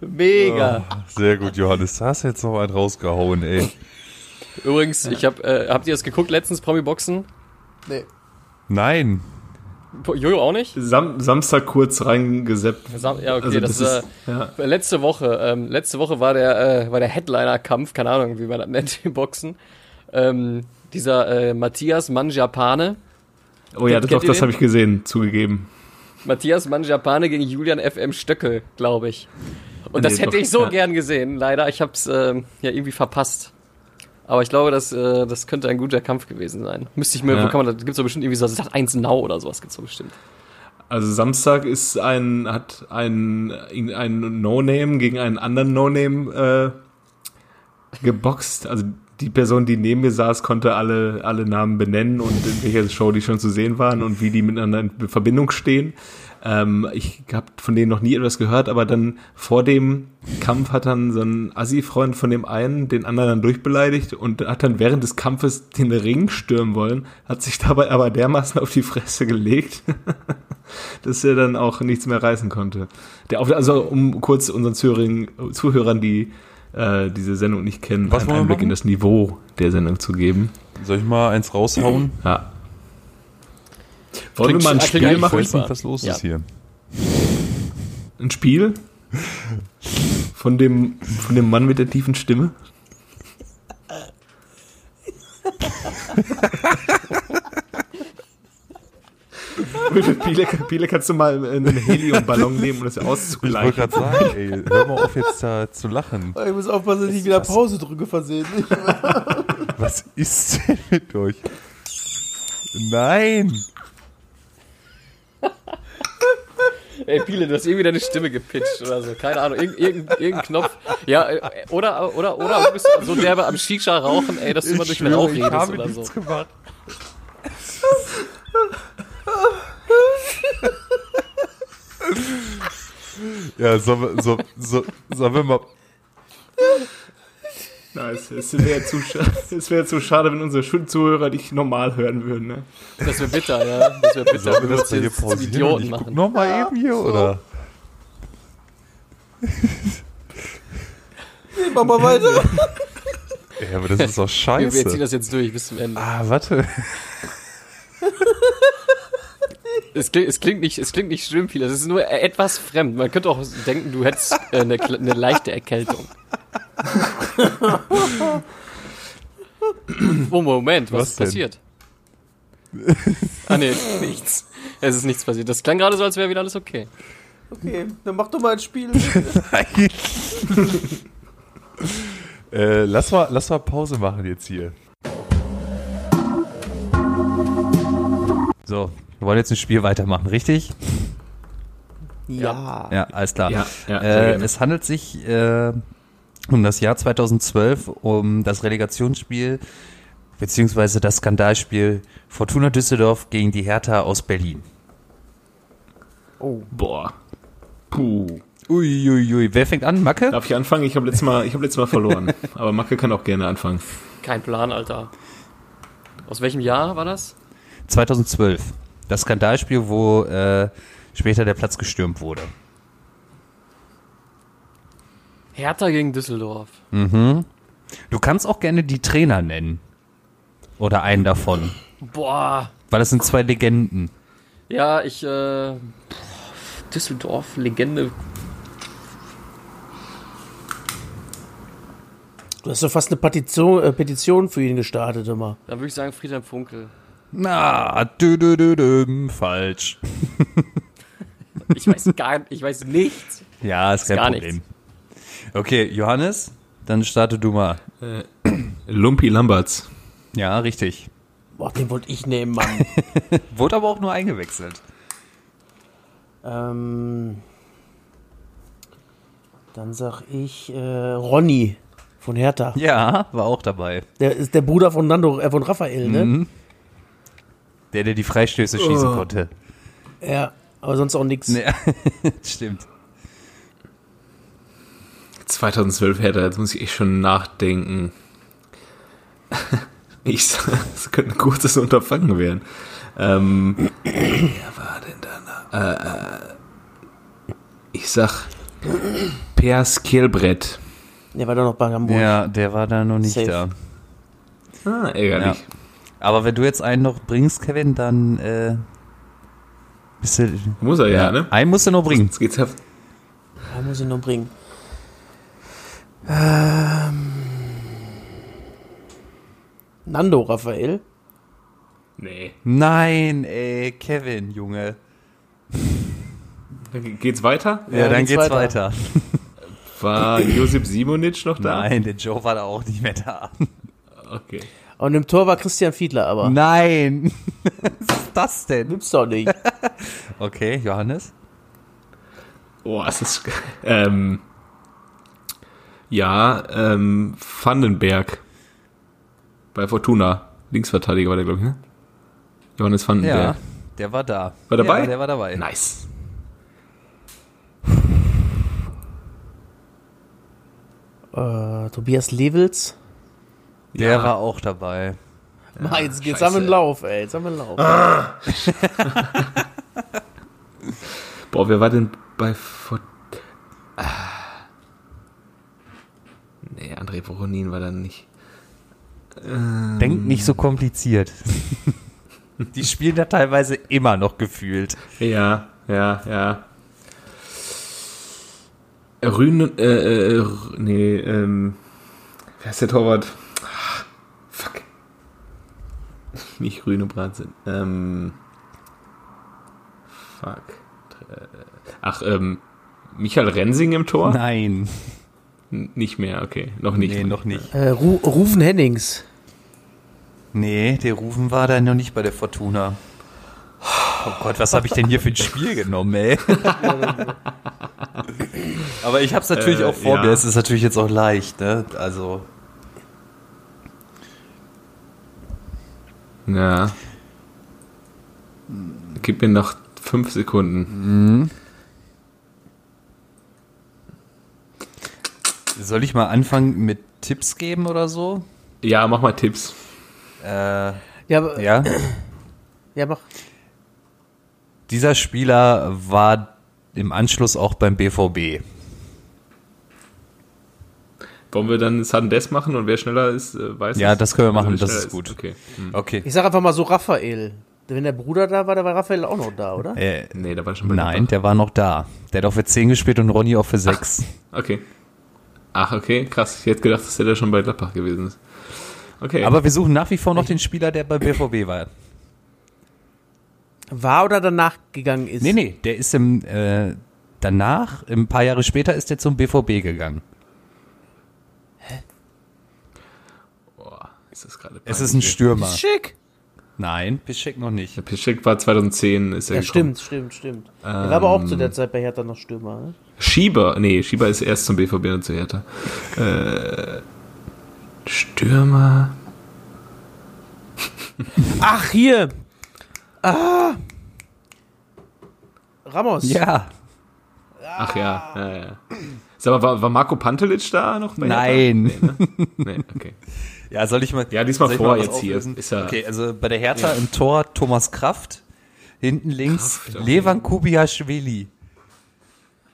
Mega. Oh, sehr gut, Johannes. Da hast du jetzt noch einen rausgehauen, ey. Übrigens, ich hab, äh, habt ihr das geguckt letztens, Promi-Boxen? Nee. Nein. Jojo auch nicht? Sam Samstag kurz reingeseppt. Sam ja, okay, also das, das, ist, äh, ja. letzte Woche. Ähm, letzte Woche war der, äh, war der Headliner-Kampf, keine Ahnung, wie man das nennt im Boxen. Ähm, dieser äh, Matthias Manjapane. Oh ja, das, doch, das habe ich gesehen, zugegeben. Matthias Manjapane gegen Julian FM Stöckel, glaube ich. Und das hätte doch, ich so ja. gern gesehen. Leider, ich habe es äh, ja irgendwie verpasst. Aber ich glaube, das, äh, das könnte ein guter Kampf gewesen sein. Müsste ich mir, ja. wo kann man, da gibt es doch bestimmt irgendwie so, Sat 1 Now oder sowas gibt es doch bestimmt. Also Samstag ist ein, hat ein, ein No-Name gegen einen anderen No-Name äh, geboxt. Also die Person, die neben mir saß, konnte alle, alle Namen benennen und in welcher Show die schon zu sehen waren und wie die miteinander in Verbindung stehen. Ähm, ich habe von denen noch nie etwas gehört, aber dann vor dem Kampf hat dann so ein Assi-Freund von dem einen den anderen dann durchbeleidigt und hat dann während des Kampfes den Ring stürmen wollen, hat sich dabei aber dermaßen auf die Fresse gelegt, *laughs* dass er dann auch nichts mehr reißen konnte. Der, also um kurz unseren Zuhörern, die äh, diese Sendung nicht kennen, Was einen Einblick in das Niveau der Sendung zu geben. Soll ich mal eins raushauen? Ja. Wollen wir mal ein Spiel machen? Ich weiß nicht, was los ja. ist hier. Ein Spiel? Von dem, von dem Mann mit der tiefen Stimme? *laughs* Biele, Biele, kannst du mal einen Heliumballon nehmen, um das auszugleichen? Ich wollte gerade sagen, ey, hör mal auf jetzt da zu lachen. Ich muss aufpassen, dass ich wieder Pause drücke versehentlich. *laughs* Was ist denn mit euch? Nein! Ey, Piele, du hast irgendwie deine Stimme gepitcht oder so. Keine Ahnung, irgendein, irgendein, irgendein Knopf. Ja, äh, oder, oder, oder du bist so derbe am Shisha rauchen, ey, dass du immer durch den Rauch redest ich habe oder so. Gemacht. Ja, sollen wir, so, so, sollen wir mal. Nice. Es wäre zu, wär zu schade, wenn unsere Zuhörer dich normal hören würden. Ne? Das wäre bitter, ja. Das wäre bitter. Sollen wir das hier pausieren Idioten machen. Nochmal ja, eben hier, so. oder? Nee, mach mal weiter. Ja, aber das ist doch scheiße. Wir, wir ziehen das jetzt durch bis zum Ende. Ah, warte. Es, klingt, es, klingt nicht, es klingt nicht schlimm viel. Es ist nur etwas fremd. Man könnte auch denken, du hättest äh, eine, eine leichte Erkältung. oh, Moment, was, was ist passiert? ah, nee, nichts. Es ist nichts passiert. Das klang gerade so, als wäre wieder alles okay. Okay, dann mach doch mal ein Spiel. *laughs* Nein. äh, lass, mal, lass mal Pause machen jetzt hier. So, wir wollen jetzt ein Spiel weitermachen, richtig? Ja. Ja, alles klar. Ja, ja, äh, es handelt sich äh, um das Jahr 2012, um das Relegationsspiel beziehungsweise das Skandalspiel Fortuna Düsseldorf gegen die Hertha aus Berlin. Oh. Boah. Puh. Uiuiui. Ui, ui. Wer fängt an? Macke? Darf ich anfangen? Ich habe letztes Mal, hab letztes Mal verloren. *laughs* Aber Macke kann auch gerne anfangen. Kein Plan, Alter. Aus welchem Jahr war das? 2012. Das Skandalspiel, wo äh, später der Platz gestürmt wurde. Hertha gegen Düsseldorf. Mhm. Du kannst auch gerne die Trainer nennen. Oder einen davon. Boah. Weil das sind zwei Legenden. Ja, ich, äh, Düsseldorf, Legende. Du hast doch fast eine Petition, äh, Petition für ihn gestartet immer. Dann würde ich sagen Friedhelm Funkel. Na, dü, dü, dü, dü, falsch. *laughs* ich weiß gar ich weiß nichts. Ja, ist kein Problem. Nichts. Okay, Johannes, dann starte du mal. Äh, Lumpi Lamberts. Ja, richtig. Boah, den wollte ich nehmen, Mann. *laughs* Wurde aber auch nur eingewechselt. Ähm, dann sag ich äh, Ronny von Hertha. Ja, war auch dabei. Der ist der Bruder von Nando, äh, von Raphael, ne? Mhm. Der, der die Freistöße schießen oh. konnte. Ja, aber sonst auch nichts. *laughs* Ja, stimmt. 2012 Hertha, jetzt muss ich echt schon nachdenken. *laughs* Ich sag, *laughs* es könnte ein kurzes Unterfangen werden. Ähm, wer war denn da? Äh, äh, ich sag Per Skillbrett. Der war doch noch bei Hamburg. Ja, der war da noch nicht Safe. da. Ah, ärgerlich. Ja. Aber wenn du jetzt einen noch bringst, Kevin, dann äh, bist du, Muss er ja, ja, ne? Einen musst du noch bringen. Jetzt geht's ja. Einen muss ich noch bringen. Ähm, Nando Raphael? Nee. Nein, ey, Kevin, Junge. Geht's weiter? Ja, ja dann geht's, geht's weiter. weiter. War Josip Simonic noch da? Nein, der Joe war da auch nicht mehr da. Okay. Und im Tor war Christian Fiedler aber. Nein. *laughs* Was ist das denn? Nimm's doch nicht. *laughs* okay, Johannes? Oh, es ist. Ähm, ja, ähm, Vandenberg. Bei Fortuna. Linksverteidiger war der, glaube ich, ne? Johannes Vandenberg. Ja, der war da. War dabei? Ja, der war dabei. Nice. Äh, Tobias Levels. Der ja. war auch dabei. Ja, Mal, jetzt geht's am Lauf, ey. Jetzt haben Lauf. Ah. *laughs* Boah, wer war denn bei Fort ah. Nee, André Voronin war dann nicht. Ähm. Denkt nicht so kompliziert. *laughs* Die spielen da teilweise immer noch gefühlt. Ja, ja, ja. Rühn, äh, äh, nee, ähm, wer ist der Torwart? Fuck. Nicht Rühne Bratsinn. Ähm, fuck. Ach, ähm, Michael Rensing im Tor? Nein. N nicht mehr, okay. Noch nicht. Nee, noch nicht. Äh, Ru Rufen Hennings. Nee, der Rufen war da noch nicht bei der Fortuna. Oh Gott, was habe ich denn hier für ein Spiel genommen, ey? *laughs* Aber ich habe es natürlich äh, auch vor ja. mir. Es ist natürlich jetzt auch leicht, ne? Also. Ja. Gib mir noch fünf Sekunden. Mhm. Soll ich mal anfangen mit Tipps geben oder so? Ja, mach mal Tipps. Äh, ja, aber, ja? Ja, mach. Dieser Spieler war im Anschluss auch beim BVB. Wollen wir dann Sudden Death machen und wer schneller ist, äh, weiß Ja, das können wir machen, das ist gut. Ist. Okay. Hm. okay. Ich sag einfach mal so Raphael. Wenn der Bruder da war, da war Raphael auch noch da, oder? Äh, nee, der war schon bei Nein, der war noch da. Der hat auch für 10 gespielt und Ronny auch für 6. Ach, okay. Ach, okay, krass. Ich hätte gedacht, dass der da schon bei Gladbach gewesen ist. Okay. Aber wir suchen nach wie vor noch den Spieler, der bei BVB war. War oder danach gegangen ist? Nee, nee, der ist im, äh, danach, ein paar Jahre später ist er zum BVB gegangen. Hä? Boah, ist das gerade Es ist ein Stürmer. Piszczek? Nein, Piszczek noch nicht. Der Piszczek war 2010, ist er Ja, gekommen. stimmt, stimmt, stimmt. Ähm, er war aber auch zu der Zeit bei Hertha noch Stürmer, ne? Schieber, nee, Schieber ist erst zum BVB und zu Hertha. Äh, Stürmer. *laughs* Ach, hier, Ah! Ramos. Ja. Ach ja, ja, ja. Sag mal, war, war Marco Pantelic da noch? Nein. Nee, ne? nee, okay. *laughs* Ja, soll ich mal. Ja, diesmal vor jetzt hier. Ist ja okay, also bei der Hertha ja. im Tor Thomas Kraft. Hinten links Kraft. Levan Kubiaschwili.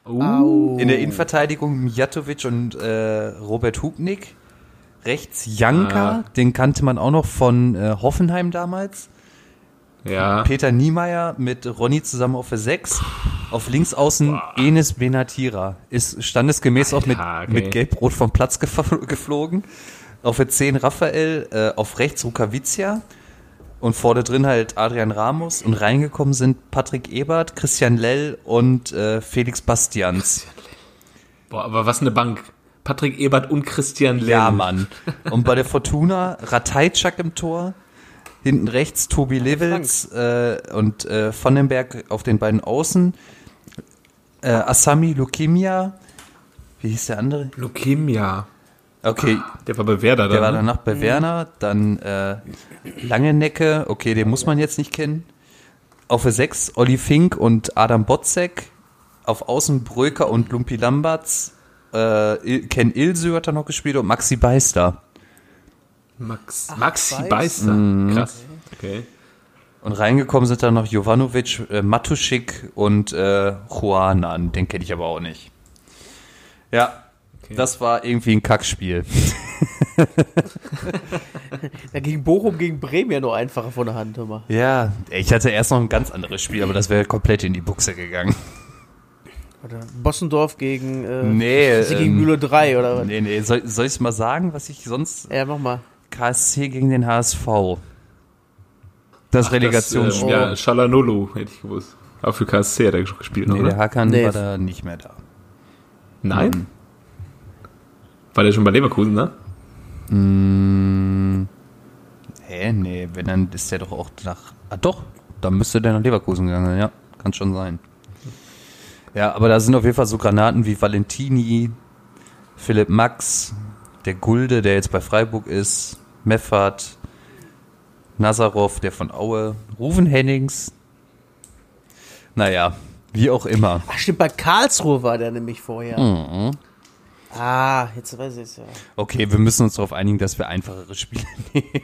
Uh. In der Innenverteidigung Mijatovic und äh, Robert Hubnik. Rechts Janka, ah. den kannte man auch noch von äh, Hoffenheim damals. Ja. Peter Niemeyer mit Ronny zusammen auf der 6. Auf links außen Boah. Enes Benatira. Ist standesgemäß Alter, auch mit, okay. mit Gelb-Rot vom Platz *laughs* geflogen. Auf der 10 Raphael, äh, auf rechts Rukavizia. Und vorne drin halt Adrian Ramos. Und reingekommen sind Patrick Ebert, Christian Lell und äh, Felix Bastians. Boah, aber was eine Bank. Patrick Ebert und Christian Lell. Ja, Mann. Und bei der Fortuna Ratajczak im Tor. Hinten rechts Tobi Levels äh, und äh, Vonnenberg auf den beiden Außen. Äh, Asami Lukimia. Wie hieß der andere? Lukimia. Okay. Der war bei Werder dann. Der war ne? danach bei Werner. Dann äh, Langenecke. Okay, den muss man jetzt nicht kennen. Auf der 6 Olli Fink und Adam Botzek. Auf Außen Bröker und Lumpi Lamberts. Äh, Ken Ilsö hat da noch gespielt und Maxi Beister. Max, Ach, Maxi Beister. Mhm. Krass. Okay. Und reingekommen sind dann noch Jovanovic, äh, Matuschik und äh, Juanan. Den kenne ich aber auch nicht. Ja, okay. das war irgendwie ein Kackspiel. *laughs* ja, gegen Bochum, gegen Bremen ja nur einfacher von der Hand immer. Ja, ich hatte erst noch ein ganz anderes Spiel, aber das wäre komplett in die Buchse gegangen. Oder Bossendorf gegen, äh, nee, gegen ähm, Mühle 3 oder was? Nee, nee, soll, soll ich es mal sagen, was ich sonst. Ja, mach mal. KSC gegen den HSV. Das Relegationsspiel. Das, äh, ja, Shalanolu hätte ich gewusst. Auch für KSC hat er gespielt, nee, oder? der Hakan nee. war da nicht mehr da. Nein? War der schon bei Leverkusen, ne? Mm, hä, nee, wenn dann ist der doch auch nach. Ah, doch, dann müsste der nach Leverkusen gegangen sein, ja. Kann schon sein. Ja, aber da sind auf jeden Fall so Granaten wie Valentini, Philipp Max, der Gulde, der jetzt bei Freiburg ist, Meffert, Nazarov, der von Aue, Ruven Hennings. Naja, wie auch immer. Ach stimmt, bei Karlsruhe war der nämlich vorher. Mhm. Ah, jetzt weiß ich es ja. Okay, wir müssen uns darauf einigen, dass wir einfachere Spiele *laughs* nehmen. *laughs*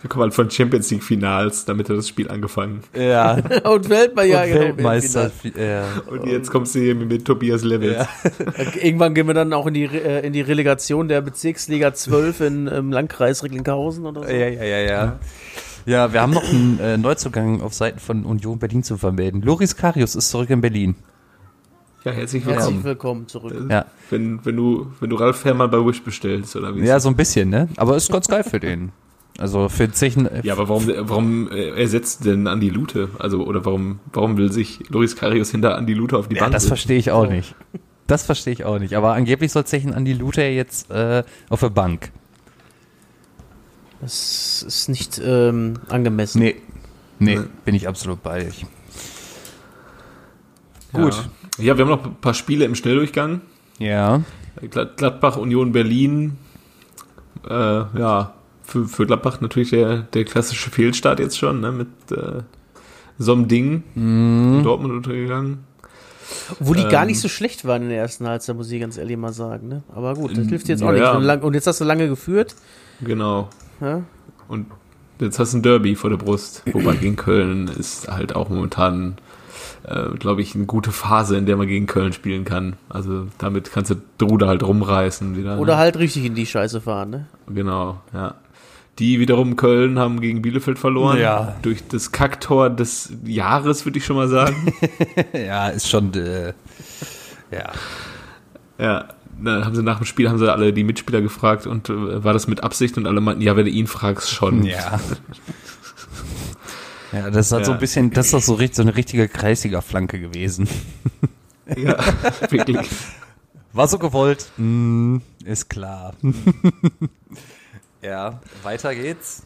Wir kommen halt von Champions League Finals, damit hat das Spiel angefangen. Ja. *laughs* und Weltmeister, ja, genau, Weltmeister. Ja. Und jetzt kommst du hier mit Tobias Levels. Ja. Irgendwann gehen wir dann auch in die, äh, in die Relegation der Bezirksliga 12 in, im Landkreis Recklinghausen oder so. Ja, ja, ja, ja. Ja, wir haben noch einen äh, Neuzugang auf Seiten von Union Berlin zu vermelden. Loris Karius ist zurück in Berlin. Ja, herzlich willkommen. Herzlich willkommen zurück. Ja. Wenn, wenn, du, wenn du Ralf Herrmann bei Wish bestellst, oder wie? Ja, so ein bisschen, ne? Aber ist ganz geil für den. Also für Zechen. Ja, aber warum, warum äh, ersetzt denn Andi Lute? Also, oder warum, warum will sich Loris Karius hinter Andi Lute auf die ja, Bank Das verstehe ich auch so. nicht. Das verstehe ich auch nicht. Aber angeblich soll Zechen Andi Lute jetzt äh, auf der Bank. Das ist nicht ähm, angemessen. Nee. nee. Nee, bin ich absolut bei euch. Gut. Ja. Ja, wir haben noch ein paar Spiele im Schnelldurchgang. Ja. Gladbach, Union Berlin. Äh, ja, für, für Gladbach natürlich der, der klassische Fehlstart jetzt schon, ne, mit äh, so einem Ding mhm. in Dortmund untergegangen. Wo die ähm, gar nicht so schlecht waren in der ersten Halbzeit, muss ich ganz ehrlich mal sagen. Ne? Aber gut, das hilft jetzt auch ja, nicht. Und jetzt hast du lange geführt. Genau. Ja? Und jetzt hast du ein Derby vor der Brust. Wobei *clears throat* gegen Köln ist halt auch momentan, äh, glaube ich, eine gute Phase, in der man gegen Köln spielen kann. Also damit kannst du Drude halt rumreißen wieder. Oder ne? halt richtig in die Scheiße fahren, ne? Genau, ja. Die wiederum Köln haben gegen Bielefeld verloren. Ja. Durch das Kacktor des Jahres, würde ich schon mal sagen. *laughs* ja, ist schon, äh, ja. Ja, dann haben sie nach dem Spiel haben sie alle die Mitspieler gefragt und äh, war das mit Absicht und alle meinten, ja, wenn du ihn fragst, schon. Ja. *laughs* ja, das hat ja. so ein bisschen, das ist so, richtig, so eine richtige Kreisliga-Flanke gewesen. *laughs* ja, wirklich. War so gewollt. Mm, ist klar. Ja, weiter geht's.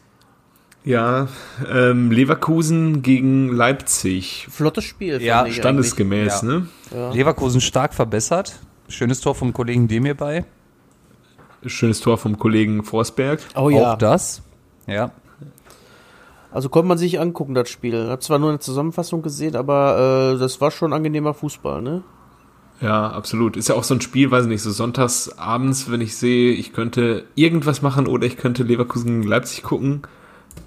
Ja, ähm, Leverkusen gegen Leipzig. Flottes Spiel. Ja, standesgemäß, ja. ne? Ja. Leverkusen stark verbessert. Schönes Tor vom Kollegen Demir bei. Schönes Tor vom Kollegen Forsberg. Oh ja. Auch das. Ja. Also konnte man sich angucken, das Spiel. Ich habe zwar nur eine Zusammenfassung gesehen, aber äh, das war schon angenehmer Fußball, ne? Ja, absolut. Ist ja auch so ein Spiel, weiß ich nicht, so sonntags abends, wenn ich sehe, ich könnte irgendwas machen oder ich könnte Leverkusen Leipzig gucken,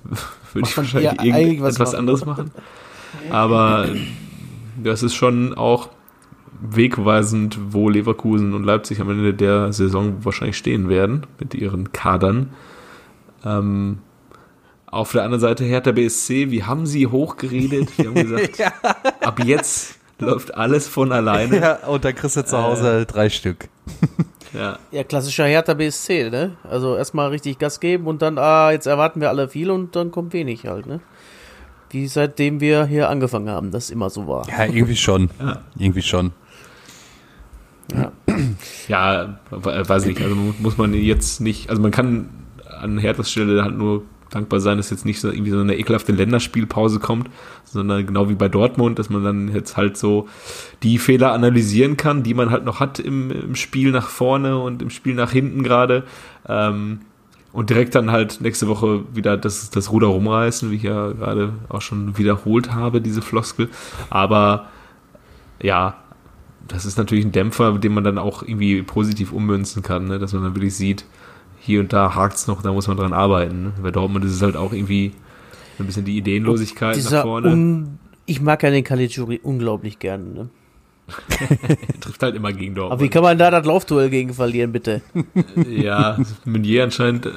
*laughs* würde ich wahrscheinlich irgendetwas anderes machen. Aber das ist schon auch wegweisend, wo Leverkusen und Leipzig am Ende der Saison wahrscheinlich stehen werden mit ihren Kadern. Ähm, Auf der anderen Seite Hertha BSC, wie haben sie hochgeredet? Wir haben gesagt, *laughs* ja. ab jetzt läuft alles von alleine. Ja, und dann kriegst du zu Hause äh, drei Stück. Ja. ja, klassischer Hertha BSC, ne? Also erstmal richtig Gas geben und dann, ah, jetzt erwarten wir alle viel und dann kommt wenig halt, ne? Wie seitdem wir hier angefangen haben, das immer so war. Ja, irgendwie schon. *laughs* Ja. Irgendwie schon. Ja. ja, weiß nicht, also muss man jetzt nicht, also man kann an Herthas Stelle halt nur dankbar sein, dass jetzt nicht so irgendwie so eine ekelhafte Länderspielpause kommt, sondern genau wie bei Dortmund, dass man dann jetzt halt so die Fehler analysieren kann, die man halt noch hat im, im Spiel nach vorne und im Spiel nach hinten gerade. Ähm, und direkt dann halt nächste Woche wieder das, das Ruder rumreißen, wie ich ja gerade auch schon wiederholt habe, diese Floskel. Aber ja, das ist natürlich ein Dämpfer, den man dann auch irgendwie positiv ummünzen kann, ne? dass man dann wirklich sieht, hier und da hakt es noch, da muss man dran arbeiten. Ne? Bei Dortmund ist es halt auch irgendwie ein bisschen die Ideenlosigkeit nach vorne. ich mag ja den Caligiuri unglaublich gerne. Ne? *laughs* Trifft halt immer gegen Dortmund. Aber wie kann man da das Laufduell gegen verlieren, bitte? ja, Meunier anscheinend, äh,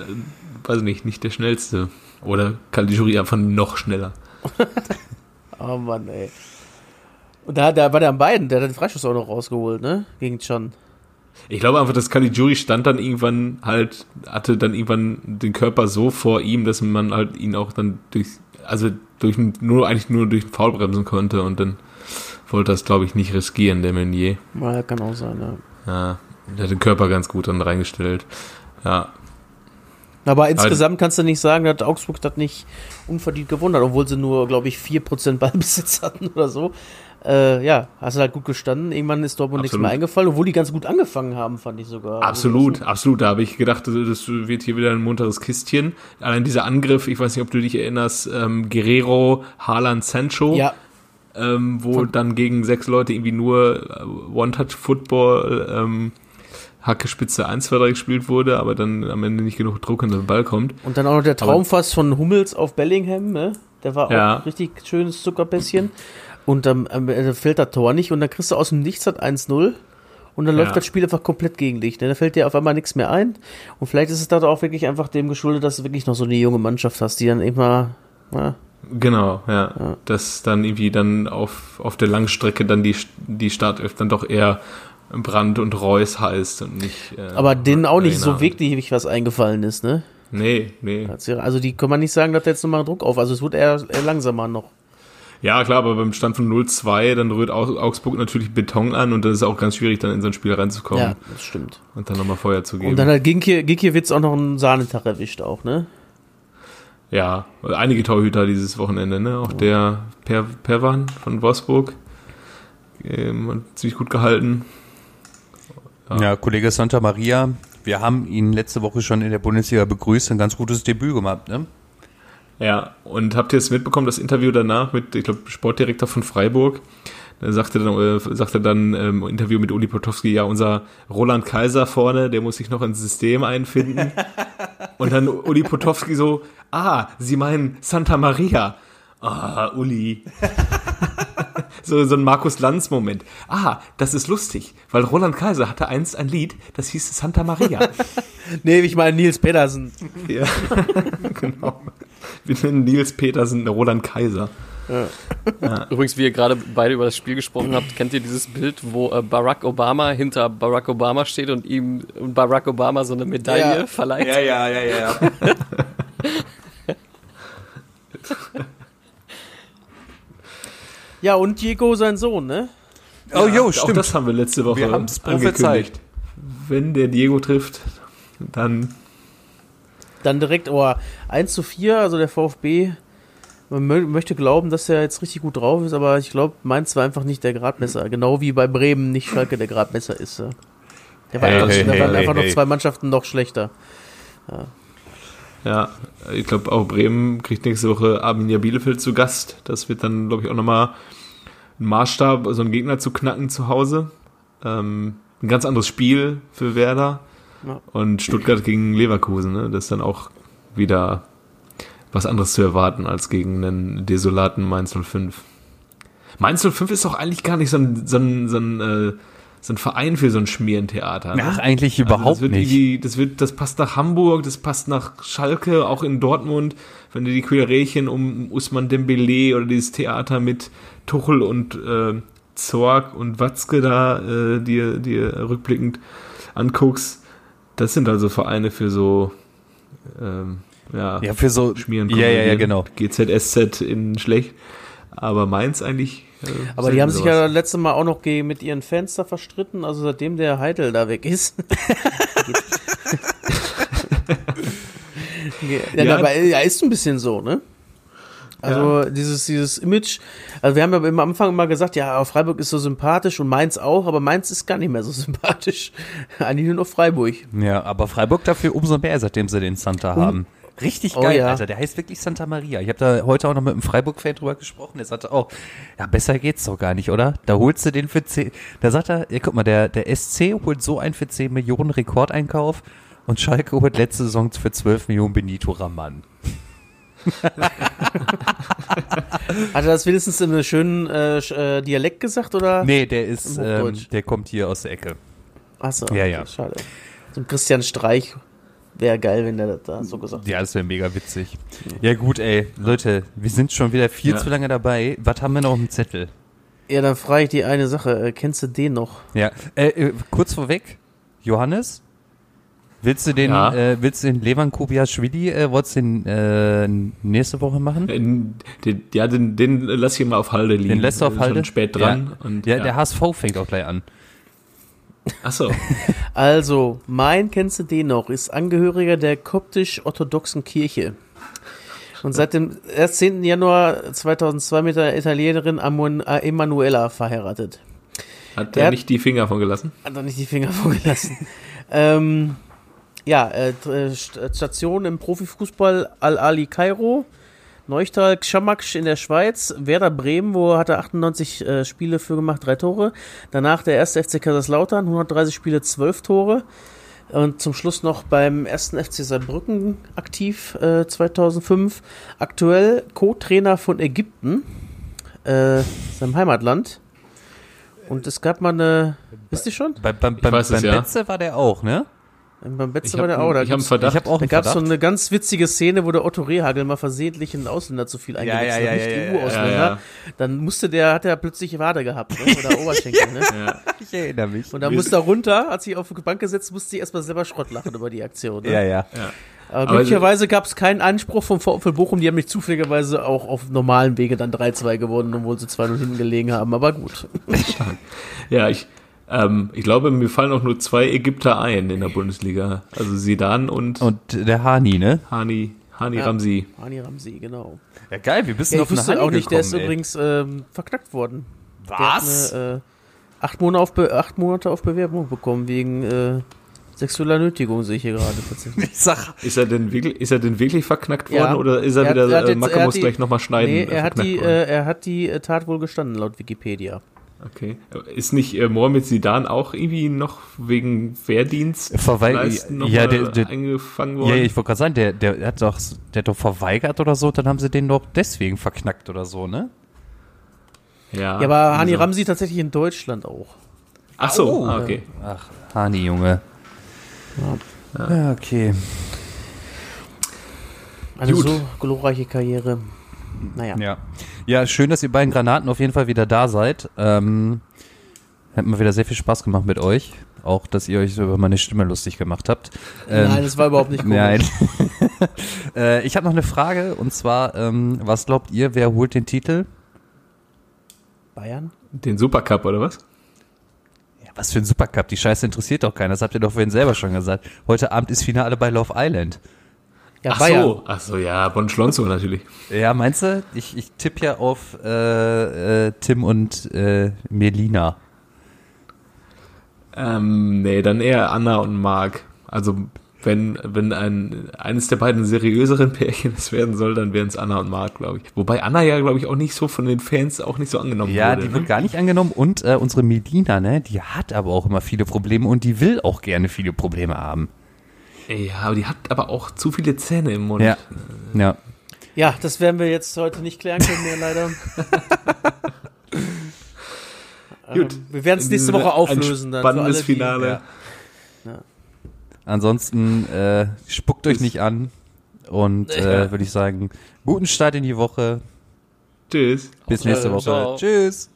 weiß ich nicht, nicht der schnellste. Oder Caligiuri einfach noch schneller. *laughs* oh Mann, ey. Und da, da war der an beiden, der hat den Freischuss auch noch rausgeholt, ne? Gegen Chan. Ich glaube einfach, dass Caligiuri stand dann irgendwann halt, hatte dann irgendwann den Körper so vor ihm, dass man halt ihn auch dann durch, also durch nur, eigentlich nur durch den Foul bremsen konnte und dann wollte das, glaube ich, nicht riskieren, der Meunier. Ja, kann auch sein, ja. Ja, der hat den Körper ganz gut dann reingestellt. Ja. Aber insgesamt kannst du nicht sagen, dass Augsburg das nicht unverdient gewonnen hat, obwohl sie nur, glaube ich, 4% Ballbesitz *laughs* hatten oder so äh, ja, hast du halt gut gestanden. Irgendwann ist Dortmund absolut. nichts mehr eingefallen, obwohl die ganz gut angefangen haben, fand ich sogar. Absolut, also, absolut. Da habe ich gedacht, das wird hier wieder ein munteres Kistchen. Allein dieser Angriff, ich weiß nicht, ob du dich erinnerst, ähm, Guerrero, Haaland, Sancho. Ja. Ähm, wo Von dann gegen sechs Leute irgendwie nur äh, One-Touch-Football ähm, Hacke Spitze 1, 2, 3 gespielt wurde, aber dann am Ende nicht genug Druck an den Ball kommt. Und dann auch noch der Traumfass von Hummels auf Bellingham, ne? Der war auch ja. ein richtig schönes Zuckerpässchen. Und dann ähm, fällt das Tor nicht und dann kriegst du aus dem Nichts das 1-0 und dann ja. läuft das Spiel einfach komplett gegen dich. Ne? Da fällt dir auf einmal nichts mehr ein. Und vielleicht ist es da auch wirklich einfach dem geschuldet, dass du wirklich noch so eine junge Mannschaft hast, die dann immer. Ja, Genau, ja. ja. Dass dann irgendwie dann auf, auf der Langstrecke dann die, die Startelf dann doch eher Brand und Reus heißt und nicht. Äh, Aber denen auch nicht so wirklich was eingefallen ist, ne? Nee, nee. Also die kann man nicht sagen, dass der jetzt nochmal Druck auf. Also es wird eher, eher langsamer noch. Ja, klar, aber beim Stand von 0-2, dann rührt Augsburg natürlich Beton an und das ist auch ganz schwierig, dann in so ein Spiel reinzukommen. Ja, das stimmt. Und dann nochmal Feuer zu geben. Und dann hat Ginkiewicz auch noch einen Sahnetag erwischt auch, ne? Ja, einige Torhüter dieses Wochenende, ne? Auch der per Perwan von Wolfsburg. Ähm, ziemlich gut gehalten. Ja. ja, Kollege Santa Maria, wir haben ihn letzte Woche schon in der Bundesliga begrüßt, ein ganz gutes Debüt gemacht, ne? Ja, und habt ihr es mitbekommen, das Interview danach mit, ich glaube, Sportdirektor von Freiburg? Da sagte dann, äh, sagte dann im ähm, Interview mit Uli Potowski, ja, unser Roland Kaiser vorne, der muss sich noch ins System einfinden. *laughs* und dann Uli Potowski so, ah, Sie meinen Santa Maria. Ah, Uli. *laughs* so, so ein Markus Lanz-Moment. Ah, das ist lustig, weil Roland Kaiser hatte einst ein Lied, das hieß Santa Maria. *laughs* nee, ich meine Nils Petersen. ja, genau. Wir nennen Nils Petersen Roland Kaiser. Ja. Ja. *laughs* Übrigens, wie ihr gerade beide über das Spiel gesprochen habt, kennt ihr dieses Bild, wo äh, Barack Obama hinter Barack Obama steht und ihm Barack Obama so eine Medaille ja. verleiht? Ja, ja, ja, ja. ja. *laughs* ja, und Diego sein Sohn, ne? Oh, jo, stimmt. Auch das haben wir letzte Woche wir angekündigt. Wenn der Diego trifft, dann dann direkt, oh, 1 zu 4, also der VfB. Man möchte glauben, dass er jetzt richtig gut drauf ist, aber ich glaube, Mainz war einfach nicht der Gradmesser. Genau wie bei Bremen nicht Schalke der Gradmesser ist. Der war hey, einfach, hey, da waren hey, einfach noch zwei Mannschaften noch schlechter. Ja. Ja, ich glaube auch Bremen kriegt nächste Woche Arminia Bielefeld zu Gast. Das wird dann, glaube ich, auch nochmal ein Maßstab, so einen Gegner zu knacken zu Hause. Ähm, ein ganz anderes Spiel für Werder. Und Stuttgart gegen Leverkusen, ne? das ist dann auch wieder was anderes zu erwarten als gegen einen desolaten Mainz 05. Mainz 05 ist doch eigentlich gar nicht so ein, so ein, so ein, äh, so ein Verein für so ein Schmierentheater. Ne? Ach, eigentlich überhaupt also das nicht. Das, wird, das passt nach Hamburg, das passt nach Schalke, auch in Dortmund. Wenn du die Querelchen um Usman Dembele oder dieses Theater mit Tuchel und äh, Zorg und Watzke da äh, dir, dir rückblickend anguckst, das sind also Vereine für so ähm, ja, ja, für so Schmieren ja, ja, ja, genau. GZSZ in schlecht. Aber meins eigentlich. Äh, aber die haben sich ja letztes Mal auch noch mit ihren Fans da verstritten, also seitdem der Heidel da weg ist. *laughs* ja, ja, aber er ist ein bisschen so, ne? Also ja. dieses, dieses Image, also wir haben ja am Anfang immer gesagt, ja, Freiburg ist so sympathisch und Mainz auch, aber Mainz ist gar nicht mehr so *laughs* sympathisch. Eigentlich nur noch Freiburg. Ja, aber Freiburg dafür umso mehr, seitdem sie den Santa um, haben. Richtig oh, geil, ja. Alter. Der heißt wirklich Santa Maria. Ich habe da heute auch noch mit einem Freiburg-Fan drüber gesprochen. Der sagte auch, ja, besser geht's doch gar nicht, oder? Da holst du den für 10. Da sagt er, ja, guck mal, der, der SC holt so einen für 10 Millionen Rekordeinkauf und Schalke holt letzte Saison für 12 Millionen Benito Raman. *laughs* Hat er das wenigstens in einem schönen äh, äh, Dialekt gesagt oder? Nee, der ist, ähm, der kommt hier aus der Ecke. Achso, ja, okay, ja. schade. So ein Christian Streich wäre geil, wenn der das da so gesagt hätte. Ja, das wäre mega witzig. Ja, gut, ey, Leute, wir sind schon wieder viel ja. zu lange dabei. Was haben wir noch im Zettel? Ja, dann frage ich die eine Sache. Äh, kennst du den noch? Ja, äh, äh kurz vorweg, Johannes, Willst du den, ja. äh, willst du den Levan Kubiaschwili, äh, wolltest du den äh, nächste Woche machen? Äh, den, ja, den, den lass ich mal auf Halde liegen. Den lässt du auf Halde? Schon spät dran. Ja. Und, ja, ja, der HSV fängt auch gleich an. Ach so. *laughs* also, mein, kennst du den noch, ist Angehöriger der koptisch-orthodoxen Kirche. Und seit dem erst 10. Januar 2002 mit der Italienerin äh, Emanuela verheiratet. Hat er nicht die Finger von gelassen? Hat er nicht die Finger von gelassen. *laughs* ähm, ja, äh, äh Station im Profifußball Al-Ali Kairo, Neuchtal Xamax in der Schweiz, Werder Bremen, wo hat er 98 äh, Spiele für gemacht, drei Tore. Danach der erste FC Kaiserslautern, 130 Spiele, 12 Tore. Und zum Schluss noch beim ersten FC Saarbrücken aktiv äh, 2005. Aktuell Co-Trainer von Ägypten, äh, seinem Heimatland. Und es gab mal eine, wisst ihr schon? Bei, bei, bei, beim es, ja. Betze war der auch, ne? Beim Betze war der auch. Da ich habe Verdacht. Ich hab auch da gab es so eine ganz witzige Szene, wo der Otto Rehagel mal versehentlich einen Ausländer zu viel eingewechselt hat, ja, ja, nicht ja, EU-Ausländer. Ja, Dann musste der, hat er plötzlich Wade gehabt, ne? oder Oberschenkel. Ne? *laughs* Ich erinnere mich. Und dann musste er runter, hat sich auf die Bank gesetzt, musste sich erstmal selber Schrott lachen über die Aktion. Ne? Ja, ja. Aber, Aber glücklicherweise gab es keinen Anspruch vom VfL Bochum, die haben nicht zufälligerweise auch auf normalen Wege dann 3-2 gewonnen, obwohl sie 2-0 hinten gelegen haben, aber gut. Ja, ich, ähm, ich glaube, mir fallen auch nur zwei Ägypter ein in der Bundesliga. Also Sidan und. Und der Hani, ne? Hani. Hani ja, Ramsi. Hani Ramsi, genau. Ja, geil, bist du ja, auf eine Hani auch nicht, gekommen, der ist ey. übrigens ähm, verknackt worden. Was? Eine, äh, acht, Monate auf acht Monate auf Bewerbung bekommen wegen äh, sexueller Nötigung, sehe ich hier gerade tatsächlich. *laughs* sag, ist, er denn wirklich, ist er denn wirklich verknackt worden ja. oder ist er, er wieder, hat, äh, Macke muss die, gleich nochmal schneiden? Nee, er, hat die, äh, er hat die Tat wohl gestanden, laut Wikipedia. Okay. Ist nicht äh, Mohamed Sidan auch irgendwie noch wegen Wehrdienst ja, der, der, eingefangen worden? Ja, ich wollte gerade sagen, der, der hat doch, der hat doch verweigert oder so, dann haben sie den doch deswegen verknackt oder so, ne? Ja. Ja, aber Hani so. Ramsi tatsächlich in Deutschland auch. Ach so, oh, ah, okay. Ach, Hani, Junge. Ja, ja okay. Eine Gut. so glorreiche Karriere. Naja. Ja. ja, schön, dass ihr beiden Granaten auf jeden Fall wieder da seid. Ähm, hat mir wieder sehr viel Spaß gemacht mit euch. Auch, dass ihr euch so über meine Stimme lustig gemacht habt. Ähm, nein, das war überhaupt nicht cool. Nein. *laughs* äh, ich habe noch eine Frage und zwar, ähm, was glaubt ihr, wer holt den Titel? Bayern? Den Supercup oder was? Ja, was für ein Supercup? Die Scheiße interessiert doch keiner. Das habt ihr doch vorhin selber schon gesagt. Heute Abend ist Finale bei Love Island. Ja, ach Bayern. so, ach so, ja, Bon Schlonzo natürlich. Ja, meinst du? Ich, ich tippe ja auf äh, äh, Tim und äh, Melina. Ähm, nee, dann eher Anna und Marc. Also wenn, wenn ein, eines der beiden seriöseren *laughs* Pärchen es werden soll, dann wären es Anna und Marc, glaube ich. Wobei Anna ja, glaube ich, auch nicht so von den Fans auch nicht so angenommen ja, wurde. Ja, die wird ne? gar nicht angenommen und äh, unsere Melina, ne, die hat aber auch immer viele Probleme und die will auch gerne viele Probleme haben. Ja, aber die hat aber auch zu viele Zähne im Mund. Ja. Ja, ja das werden wir jetzt heute nicht klären können mehr, leider. *laughs* Gut. Ähm, wir werden es nächste Woche auflösen. Ein spannendes alle, Finale. Die, ja. Ansonsten äh, spuckt euch nicht an und äh, *laughs* würde ich sagen, guten Start in die Woche. Tschüss. Bis nächste Woche. Ciao. Tschüss.